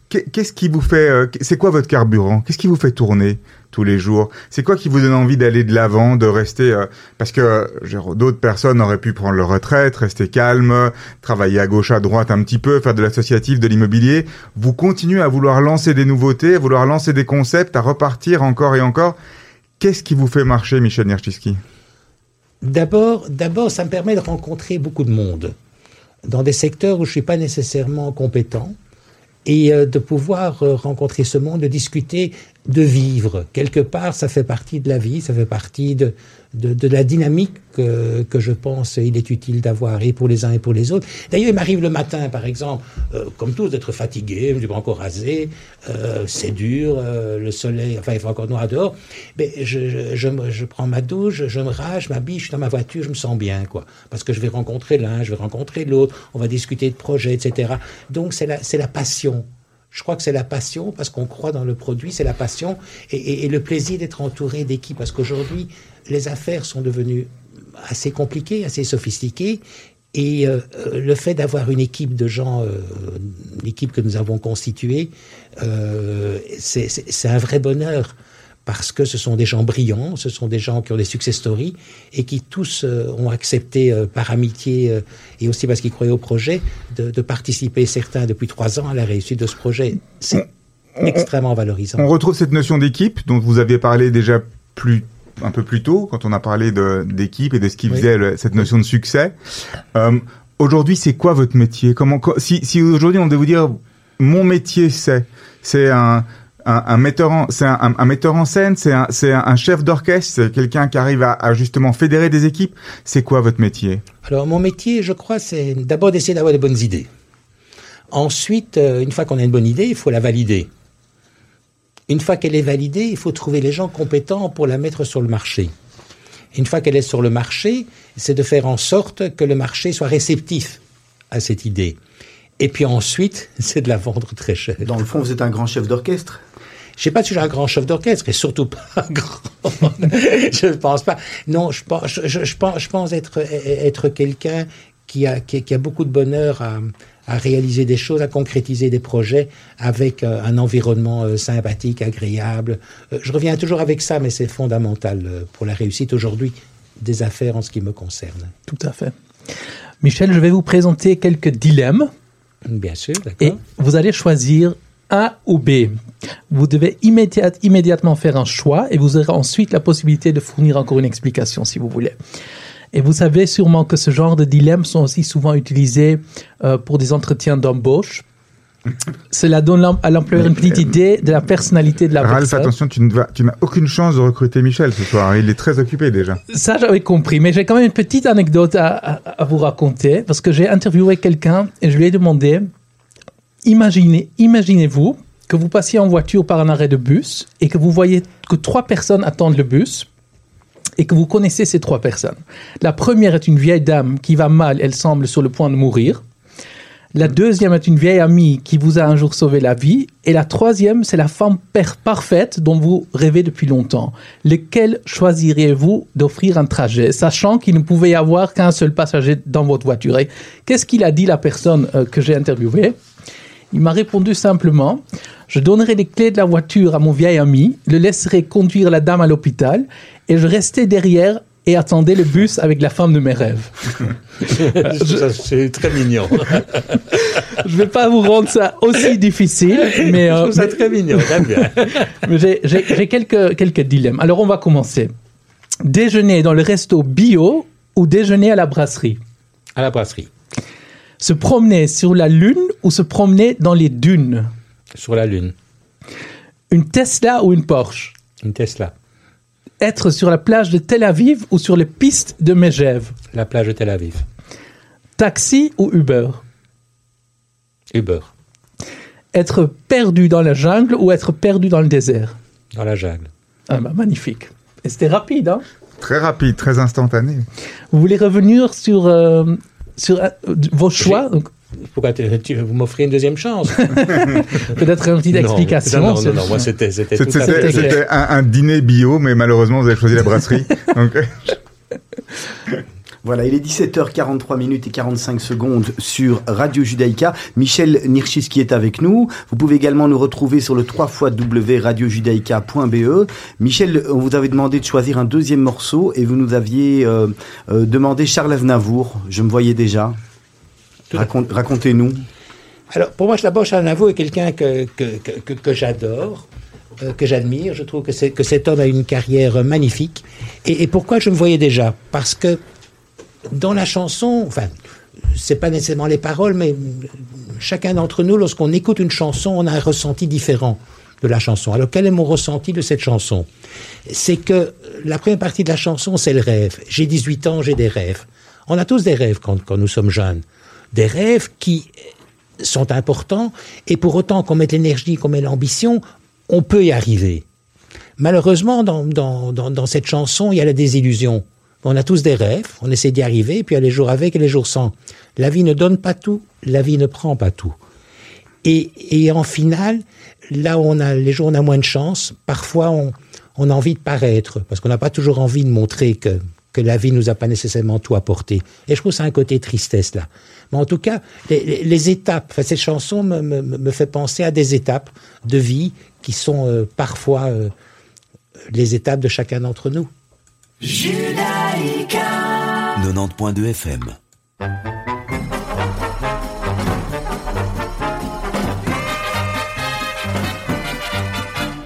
qu'est- qu'est-ce qui vous fait euh, c'est quoi votre carburant? Qu'est-ce qui vous fait tourner tous les jours? C'est quoi qui vous donne envie d'aller de l'avant, de rester parce que d'autres personnes auraient pu prendre leur retraite, rester calme, travailler à gauche à droite un petit peu, faire de l'associatif, de l'immobilier. Vous continuez à vouloir lancer des nouveautés, à vouloir lancer des concepts, à repartir encore et encore. Qu'est-ce qui vous fait marcher, Michel Nierchiski D'abord, d'abord, ça me permet de rencontrer beaucoup de monde dans des secteurs où je suis pas nécessairement compétent et euh, de pouvoir euh, rencontrer ce monde, de discuter, de vivre. Quelque part, ça fait partie de la vie, ça fait partie de, de, de la dynamique que, que je pense il est utile d'avoir et pour les uns et pour les autres. D'ailleurs, il m'arrive le matin, par exemple, euh, comme tous, d'être fatigué, je suis encore rasé, euh, c'est dur, euh, le soleil, enfin, il fait encore noir dehors, mais je, je, je, prends ma douche, je me rase, je m'habille, je suis dans ma voiture, je me sens bien, quoi. Parce que je vais rencontrer l'un, je vais rencontrer l'autre, on va discuter de projets, etc. Donc, c'est la, c'est la passion. Je crois que c'est la passion parce qu'on croit dans le produit, c'est la passion et, le plaisir d'être entouré d'équipes. Parce qu'aujourd'hui, les affaires sont devenues assez compliquées, assez sophistiquées. Et euh, le fait d'avoir une équipe de gens, euh, l'équipe que nous avons constituée, euh, c'est un vrai bonheur parce que ce sont des gens brillants, ce sont des gens qui ont des success stories et qui tous euh, ont accepté euh, par amitié euh, et aussi parce qu'ils croyaient au projet de, de participer, certains depuis trois ans, à la réussite de ce projet. C'est extrêmement valorisant. On retrouve cette notion d'équipe dont vous aviez parlé déjà plus un peu plus tôt quand on a parlé d'équipe et de ce qui Oui. faisait le- cette notion de succès. Aujourd'hui, c'est quoi votre métier? Comment co- si si aujourd'hui on devait vous dire mon métier c'est c'est un un, un metteur en c'est un, metteur en scène, c'est un c'est un, chef d'orchestre, c'est quelqu'un qui arrive à, à justement fédérer des équipes. C'est quoi votre métier? Alors mon métier, je crois, c'est d'abord d'essayer d'avoir des bonnes idées. Ensuite, euh, une fois qu'on a une bonne idée, il faut la valider. Une fois qu'elle est validée, il faut trouver les gens compétents pour la mettre sur le marché. Une fois qu'elle est sur le marché, c'est de faire en sorte que le marché soit réceptif à cette idée. Et puis ensuite, (laughs) c'est de la vendre très cher. Dans le fond, vous êtes un grand chef d'orchestre. Je sais pas si suis un grand chef d'orchestre, et surtout pas un grand. (laughs) je ne pense pas. Non, je pense, je, je- je pense, je pense être, être quelqu'un qui a, qui, qui a beaucoup de bonheur à, à réaliser des choses, à concrétiser des projets avec euh, un environnement euh, sympathique, agréable. Euh, je reviens toujours avec ça, mais c'est fondamental pour la réussite aujourd'hui des affaires en ce qui me concerne. Tout à fait. Michel, je vais vous présenter quelques dilemmes Bien sûr, et d'accord. vous allez choisir A ou B. Vous devez immédiat- immédiatement faire un choix et vous aurez ensuite la possibilité de fournir encore une explication si vous voulez. Et vous savez sûrement que ce genre de dilemmes sont aussi souvent utilisés euh, pour des entretiens d'embauche. Cela donne à l'employeur une petite idée de la personnalité de la Ralph, personne. attention, tu n'as aucune chance de recruter Michel ce soir. Il est très occupé déjà. Ça, j'avais compris, mais j'ai quand même une petite anecdote à, à- à vous raconter, parce que j'ai interviewé quelqu'un et je lui ai demandé, imaginez, imaginez-vous que vous passiez en voiture par un arrêt de bus et que vous voyez que trois personnes attendent le bus et que vous connaissez ces trois personnes. La première est une vieille dame qui va mal, elle semble sur le point de mourir. La deuxième est une vieille amie qui vous a un jour sauvé la vie. Et la troisième, c'est la femme parfaite dont vous rêvez depuis longtemps. Lequel choisiriez-vous d'offrir un trajet, sachant qu'il ne pouvait y avoir qu'un seul passager dans votre voiture? Et qu'est-ce qu'il a dit la personne euh, que j'ai interviewée? Il m'a répondu simplement, je donnerai les clés de la voiture à mon vieil ami, le laisserai conduire la dame à l'hôpital, et je restais derrière et attendais le bus avec la femme de mes rêves. (laughs) C'est très mignon. Je vais pas vous rendre ça aussi difficile, mais, Je euh, trouve ça mais- très mignon, j'aime bien. (laughs) j'ai- j'ai j'ai quelques, quelques dilemmes. Alors, on va commencer. Déjeuner dans le resto bio ou déjeuner à la brasserie? À la brasserie, Se promener sur la Lune ou se promener dans les dunes? Sur la Lune, Une Tesla ou une Porsche? Une Tesla, Être sur la plage de Tel Aviv ou sur les pistes de Megève? La plage de Tel Aviv, Taxi ou Uber? Uber, Être perdu dans la jungle ou être perdu dans le désert? Dans la jungle. Ah bah, magnifique. Et c'était rapide, hein? Très rapide, très instantané. Vous voulez revenir sur, euh, sur euh, vos choix Donc, Pourquoi vous m'offrez une deuxième chance (laughs) Peut-être une petite explication. Non, non, non, non, moi c'était c'était un, un dîner bio, mais malheureusement, vous avez choisi la brasserie. (laughs) Donc, (laughs) Voilà, il est 17h43 minutes et 45 secondes sur Radio Judaïka. Michel Nirchis qui est avec nous. Vous pouvez également nous retrouver sur le 3 radiojudaïka.be. Michel, on vous avait demandé de choisir un deuxième morceau et vous nous aviez euh, euh, demandé Charles Aznavour. Je me voyais déjà. Racontez-nous. Alors, pour moi, d'abord, Charles Navo est quelqu'un que, que, que, j'adore, euh, que j'admire. Je trouve que, que cet homme a une carrière magnifique. Et, et pourquoi je me voyais déjà? Parce que dans la chanson, enfin, c'est pas nécessairement les paroles, mais chacun d'entre nous, lorsqu'on écoute une chanson, on a un ressenti différent de la chanson. Alors, quel est mon ressenti de cette chanson? C'est que la première partie de la chanson, c'est le rêve. J'ai 18 ans, j'ai des rêves. On a tous des rêves quand, quand nous sommes jeunes. Des rêves qui sont importants, et pour autant qu'on mette l'énergie, qu'on mette l'ambition, on peut y arriver. Malheureusement, dans, dans, dans, dans cette chanson, il y a la désillusion. On a tous des rêves, on essaie d'y arriver, puis il y a les jours avec et les jours sans. La vie ne donne pas tout, la vie ne prend pas tout. Et, en finale, là où on a, les jours on a moins de chance, parfois on, a envie de paraître, parce qu'on n'a pas toujours envie de montrer que, que la vie nous a pas nécessairement tout apporté. Et je trouve ça un côté tristesse là. Mais en tout cas, les, étapes, cette chanson me fait penser à des étapes de vie qui sont euh, parfois euh, les étapes de chacun d'entre nous. 90.2 FM.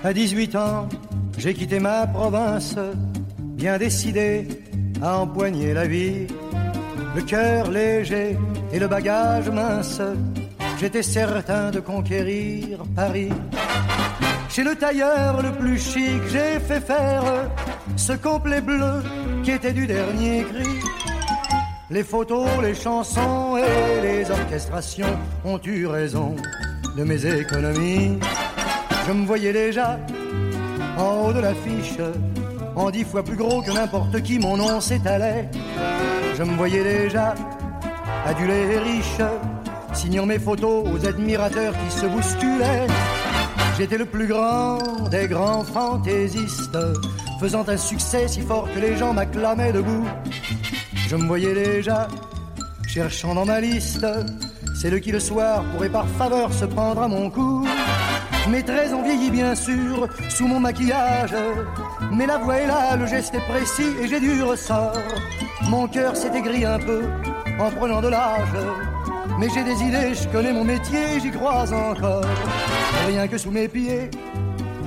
À 18 ans, j'ai quitté ma province, bien décidé à empoigner la vie. Le cœur léger et le bagage mince, j'étais certain de conquérir Paris. Chez le tailleur le plus chic, j'ai fait faire ce complet bleu qui était du dernier cri. Les photos, les chansons et les orchestrations ont eu raison de mes économies. Je me voyais déjà en haut de l'affiche, en dix fois plus gros que n'importe qui, mon nom s'étalait. Je me voyais déjà adulé et riche, signant mes photos aux admirateurs qui se bousculaient. J'étais le plus grand des grands fantaisistes, faisant un succès si fort que les gens m'acclamaient debout. Je me voyais déjà cherchant dans ma liste celle qui le soir pourrait par faveur se prendre à mon cou. Mes traits ont vieilli bien sûr sous mon maquillage, mais la voix est là, le geste est précis et j'ai du ressort. Mon cœur s'est aigri un peu en prenant de l'âge, mais j'ai des idées, je connais mon métier, j'y crois encore. Rien que sous mes pieds,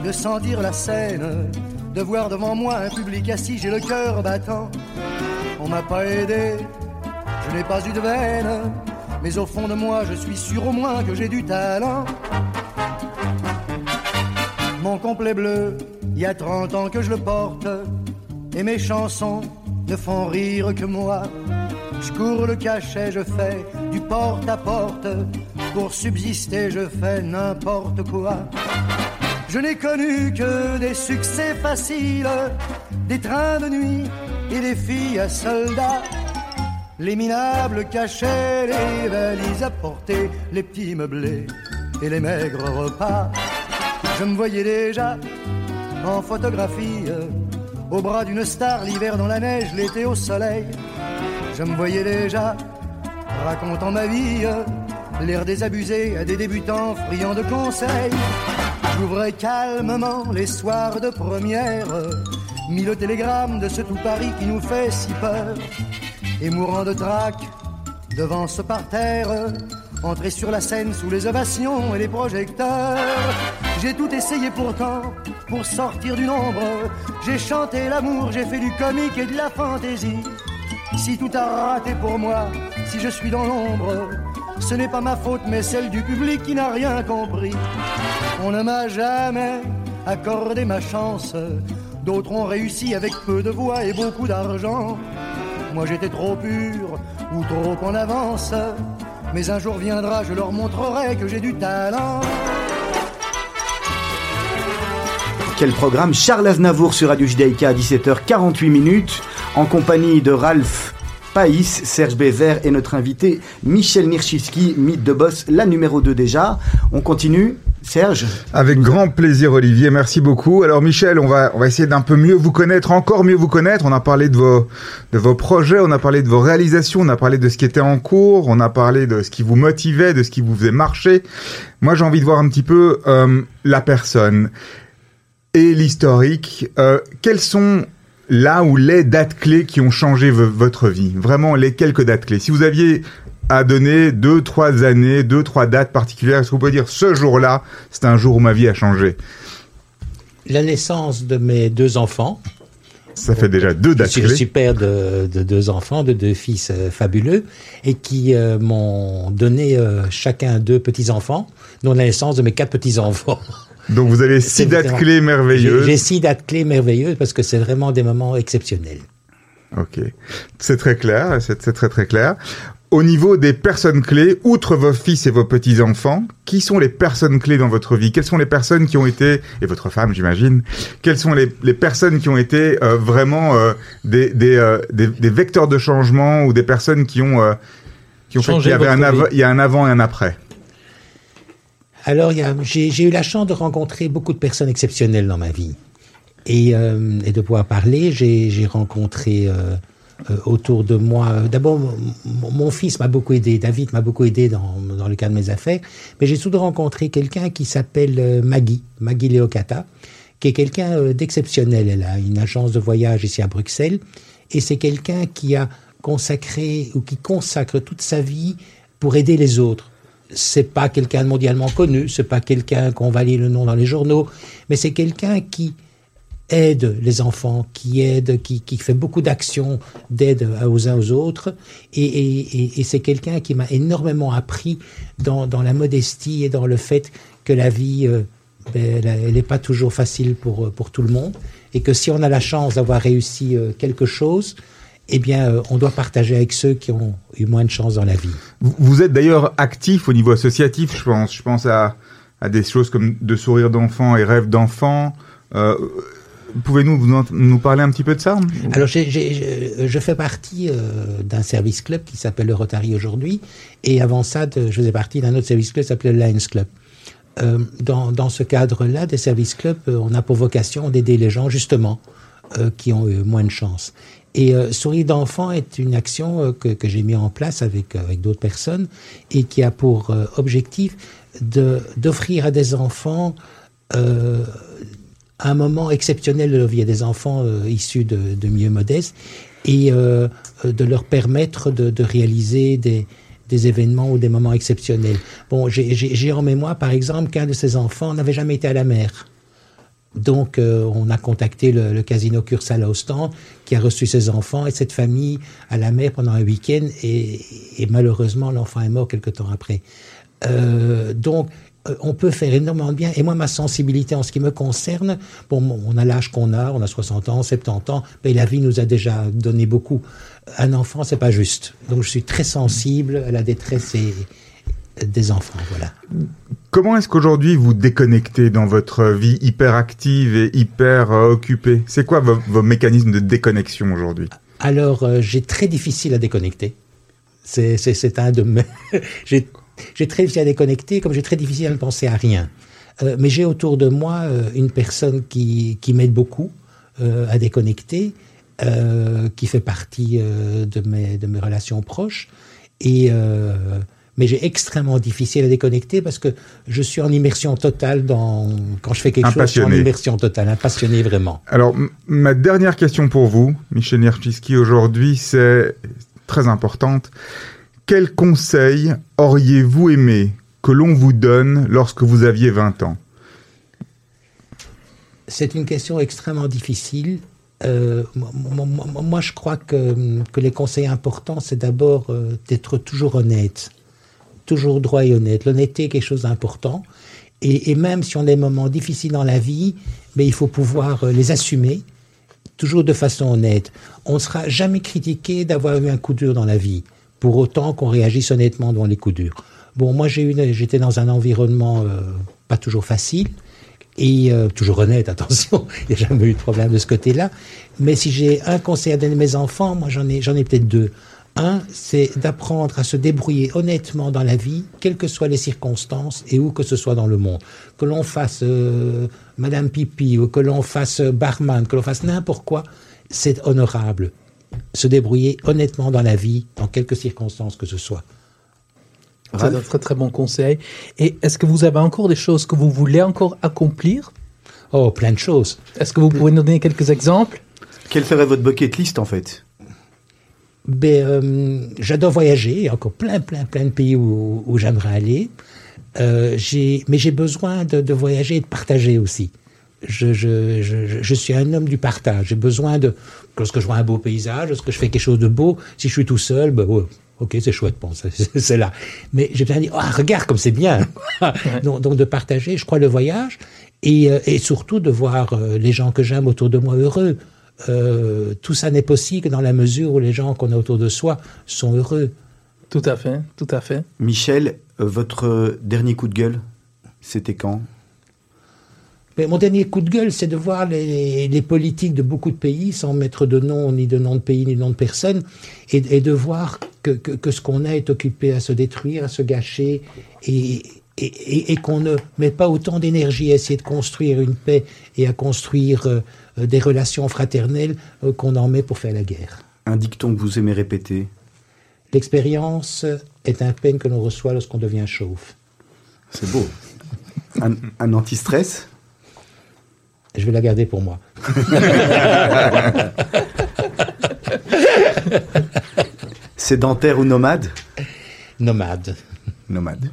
de sentir la scène, de voir devant moi un public assis, j'ai le cœur battant. On m'a pas aidé, je n'ai pas eu de veine, mais au fond de moi, je suis sûr au moins que j'ai du talent. Mon complet bleu, il y a 30 ans que je le porte, et mes chansons ne font rire que moi. Je cours le cachet, je fais du porte à porte, pour subsister, je fais n'importe quoi. Je n'ai connu que des succès faciles, des trains de nuit et des filles à soldats. les minables cachets, les valises à porter, les petits meublés et les maigres repas. Je me voyais déjà en photographie, au bras d'une star, l'hiver dans la neige, l'été au soleil. Je me voyais déjà racontant ma vie, l'air désabusé à des débutants friands de conseils. J'ouvrais calmement les soirs de première, mis le télégramme de ce tout Paris qui nous fait si peur, et mourant de trac devant ce parterre, entrer sur la scène sous les ovations et les projecteurs. J'ai tout essayé pourtant pour sortir du nombre. J'ai chanté l'amour, j'ai fait du comique et de la fantaisie. Si tout a raté pour moi, si je suis dans l'ombre, ce n'est pas ma faute mais celle du public qui n'a rien compris. On ne m'a jamais accordé ma chance. D'autres ont réussi avec peu de voix et beaucoup d'argent. Moi j'étais trop pur ou trop en avance. Mais un jour viendra, je leur montrerai que j'ai du talent. Quel programme Charles Aznavour sur Radio Judaïka à 17h48 minutes en compagnie de Ralph Païs, Serge Bézère et notre invité Michel Nirchiski, mythe de boss, la numéro 2 déjà. On continue Serge Avec grand plaisir Olivier, merci beaucoup. Alors Michel, on va, on va essayer d'un peu mieux vous connaître, encore mieux vous connaître. On a parlé de vos, de vos projets, on a parlé de vos réalisations, on a parlé de ce qui était en cours, on a parlé de ce qui vous motivait, de ce qui vous faisait marcher. Moi j'ai envie de voir un petit peu euh, la personne et l'historique. Euh, quelles sont là où les dates clés qui ont changé votre vie? Vraiment les quelques dates clés. Si vous aviez à donner deux, trois années, deux, trois dates particulières, est-ce que vous pouvez dire ce jour-là, c'est un jour où ma vie a changé? La naissance de mes deux enfants. Ça fait déjà deux dates je, clés. Je suis père de, de, deux enfants, de deux fils euh, fabuleux, et qui euh, m'ont donné euh, chacun deux petits-enfants, dont la naissance de mes quatre petits-enfants. Donc vous avez six dates vraiment, clés merveilleuses. J'ai six dates clés merveilleuses parce que c'est vraiment des moments exceptionnels. Ok, c'est très clair, c'est très très clair. Au niveau des personnes clés, outre vos fils et vos petits-enfants, qui sont les personnes clés dans votre vie? Quelles sont les personnes qui ont été, et votre femme j'imagine, quelles sont les, les, personnes qui ont été euh, vraiment euh, des, des, euh, des, des, vecteurs de changement ou des personnes qui ont, qui ont fait qu'il y, avait un av- il y a un avant et un après? Alors j'ai eu la chance de rencontrer beaucoup de personnes exceptionnelles dans ma vie. Et, euh, et de pouvoir parler, j'ai rencontré euh, autour de moi. D'abord, mon fils m'a beaucoup aidé, David m'a beaucoup aidé dans, dans, le cadre de mes affaires, mais j'ai surtout rencontré quelqu'un qui s'appelle Maggie, Maggie Leocata, qui est quelqu'un d'exceptionnel. Elle a une agence de voyage ici à Bruxelles, et c'est quelqu'un qui a consacré ou qui consacre toute sa vie pour aider les autres. C'est pas quelqu'un mondialement connu, c'est pas quelqu'un qu'on va lire le nom dans les journaux, mais c'est quelqu'un qui aide les enfants, qui aide, qui, qui fait beaucoup d'actions d'aide aux uns aux autres. Et, et, c'est quelqu'un qui m'a énormément appris dans, dans, la modestie et dans le fait que la vie, euh, ben, elle n'est pas toujours facile pour, pour tout le monde. Et que si on a la chance d'avoir réussi euh, quelque chose, eh bien, euh, on doit partager avec ceux qui ont eu moins de chance dans la vie. Vous êtes d'ailleurs actif au niveau associatif, je pense. Je pense à, à des choses comme de sourire d'enfant et rêve d'enfant. Euh, Pouvez-nous nous, nous parler un petit peu de ça Alors, j ai, je fais partie euh, d'un service club qui s'appelle le Rotary aujourd'hui, et avant ça, je faisais partie d'un autre service club qui s'appelait le Lions Club. Euh, dans, dans, ce cadre-là, des services clubs, euh, on a pour vocation d'aider les gens justement qui ont eu moins de chance. Et euh, Sourire d'enfant est une action que, que j'ai mis en place avec, avec d'autres personnes et qui a pour euh, objectif d'offrir à des enfants un moment exceptionnel de leur vie. Des enfants euh, issus de, de, milieux modestes et euh, de leur permettre de, réaliser des, événements ou des moments exceptionnels. Bon, j'ai en mémoire, par exemple, qu'un de ces enfants n'avait jamais été à la mer. Donc, euh, on a contacté le, casino Cursal à Ostend, qui a reçu ses enfants et cette famille à la mer pendant un week-end, et, malheureusement, l'enfant est mort quelque temps après. Euh, donc, on peut faire énormément de bien. Et moi, ma sensibilité en ce qui me concerne, bon, on a l'âge qu'on a, on a 60 ans, 70 ans, mais la vie nous a déjà donné beaucoup. Un enfant, c'est pas juste. Donc, je suis très sensible à la détresse et, des enfants, voilà. Comment est-ce qu'aujourd'hui vous déconnectez dans votre vie hyper active et hyper euh, occupée? C'est quoi vos, vos, mécanismes de déconnexion aujourd'hui? Alors, euh, j'ai très difficile à déconnecter. C'est, un de mes. (laughs) j'ai, j'ai très difficile à déconnecter, comme j'ai très difficile à ne penser à rien. Euh, mais j'ai autour de moi euh, une personne qui, qui m'aide beaucoup euh, à déconnecter, qui fait partie de, mes, de mes relations proches. Et, mais j'ai extrêmement difficile à déconnecter parce que je suis en immersion totale dans quand je fais quelque Un chose. Je suis en passionné. immersion totale, un passionné vraiment. Alors, ma dernière question pour vous, Michel Nierczycki, aujourd'hui, c'est très importante. Quel conseil auriez-vous aimé que l'on vous donne lorsque vous aviez 20 ans? C'est une question extrêmement difficile. Euh, moi, je crois que, les conseils importants, c'est d'abord euh, d'être toujours honnête, toujours droit et honnête. L'honnêteté est quelque chose d'important. Et, et même si on a des moments difficiles dans la vie, mais il faut pouvoir euh, les assumer, toujours de façon honnête. On ne sera jamais critiqué d'avoir eu un coup dur dans la vie, pour autant qu'on réagisse honnêtement devant les coups durs. Bon, moi, j'étais dans un environnement euh, pas toujours facile, et euh, toujours honnête, (laughs) attention, il n'y a jamais eu de problème de ce côté-là. Mais si j'ai un conseil à donner à mes enfants, moi j'en ai, ai peut-être deux. Un, c'est d'apprendre à se débrouiller honnêtement dans la vie, quelles que soient les circonstances et où que ce soit dans le monde. Que l'on fasse euh, Madame Pipi ou que l'on fasse barman, que l'on fasse n'importe quoi, c'est honorable. Se débrouiller honnêtement dans la vie, dans quelques circonstances que ce soit. C'est un très très bon conseil. Et est-ce que vous avez encore des choses que vous voulez encore accomplir? Oh, plein de choses. Est-ce que vous pouvez nous donner quelques exemples? Quelle serait votre bucket list en fait? Ben, euh, j'adore voyager. Il y a encore plein, plein, plein de pays où, où j'aimerais aller. Euh, j'ai, mais j'ai besoin de, de voyager et de partager aussi. Je, je, je, je- je suis un homme du partage. J'ai besoin de, lorsque je vois un beau paysage, lorsque je fais quelque chose de beau, si je suis tout seul, ben, ouais, ok, c'est chouette, bon, c'est, là. Mais j'ai besoin de dire, ah, regarde comme c'est bien. donc, donc, de partager, je crois, le voyage et, euh, et surtout de voir euh, les gens que j'aime autour de moi heureux. Euh, tout ça n'est possible que dans la mesure où les gens qu'on a autour de soi sont heureux. Tout à fait, tout à fait. Michel, votre dernier coup de gueule, c'était quand? Mais mon dernier coup de gueule, c'est de voir les, les politiques de beaucoup de pays, sans mettre de nom, ni de nom de pays, ni de nom de personne, et, et de voir que, que, que ce qu'on a est occupé à se détruire, à se gâcher, et, et, et- et qu'on ne met pas autant d'énergie à essayer de construire une paix et à construire euh, euh, des relations fraternelles euh, qu'on en met pour faire la guerre. Un dicton que vous aimez répéter? L'expérience est un peine que l'on reçoit lorsqu'on devient chauve. C'est beau. Un, un anti-stress? Je vais la garder pour moi. (laughs) Sédentaire ou nomade Nomade. Nomade.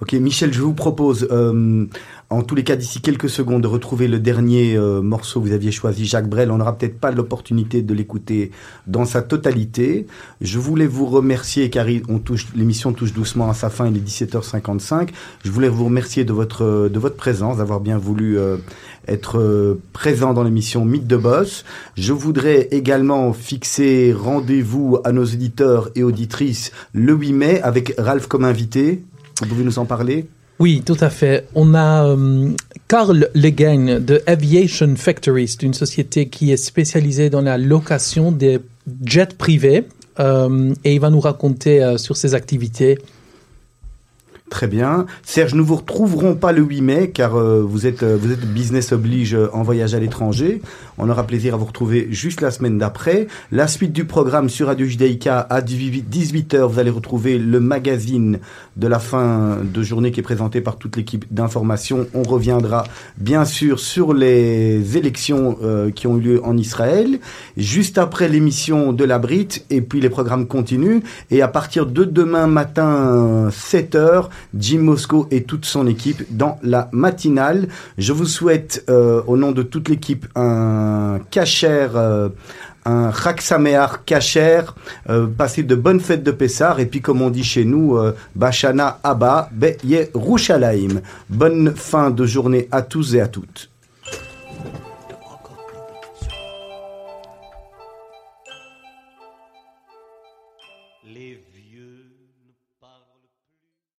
Ok, Michel, je vous propose, euh, en tous les cas, d'ici quelques secondes, de retrouver le dernier euh, morceau que vous aviez choisi, Jacques Brel. On n'aura peut-être pas l'opportunité de l'écouter dans sa totalité. Je voulais vous remercier, car l'émission touche doucement à sa fin, il est 17h55. Je voulais vous remercier de votre, de votre présence, d'avoir bien voulu euh, être euh, présent dans l'émission Mythe de Boss. Je voudrais également fixer rendez-vous à nos auditeurs et auditrices le 8 mai avec Ralph comme invité. Vous pouvez nous en parler? Oui, tout à fait. On a euh, Carl Legain de Aviation Factory. C'est une société qui est spécialisée dans la location des jets privés. euh, et il va nous raconter euh, sur ses activités. Très bien. Serge, nous vous retrouverons pas le 8 mai car euh, vous êtes euh, vous êtes business oblige euh, en voyage à l'étranger. On aura plaisir à vous retrouver juste la semaine d'après. La suite du programme sur Radio Judaïka à 18h, vous allez retrouver le magazine de la fin de journée qui est présenté par toute l'équipe d'information. On reviendra bien sûr sur les élections euh, qui ont eu lieu en Israël. Juste après l'émission de la Brite et puis les programmes continuent et à partir de demain matin 7h, Jim Mosco et toute son équipe dans la matinale. Je vous souhaite euh, au nom de toute l'équipe un cacher euh, un Raksamear Kacher, euh, passez de bonnes fêtes de Pessar, et puis comme on dit chez nous, euh, Bashana Abba, Be Yerushalayim. Bonne fin de journée à tous et à toutes.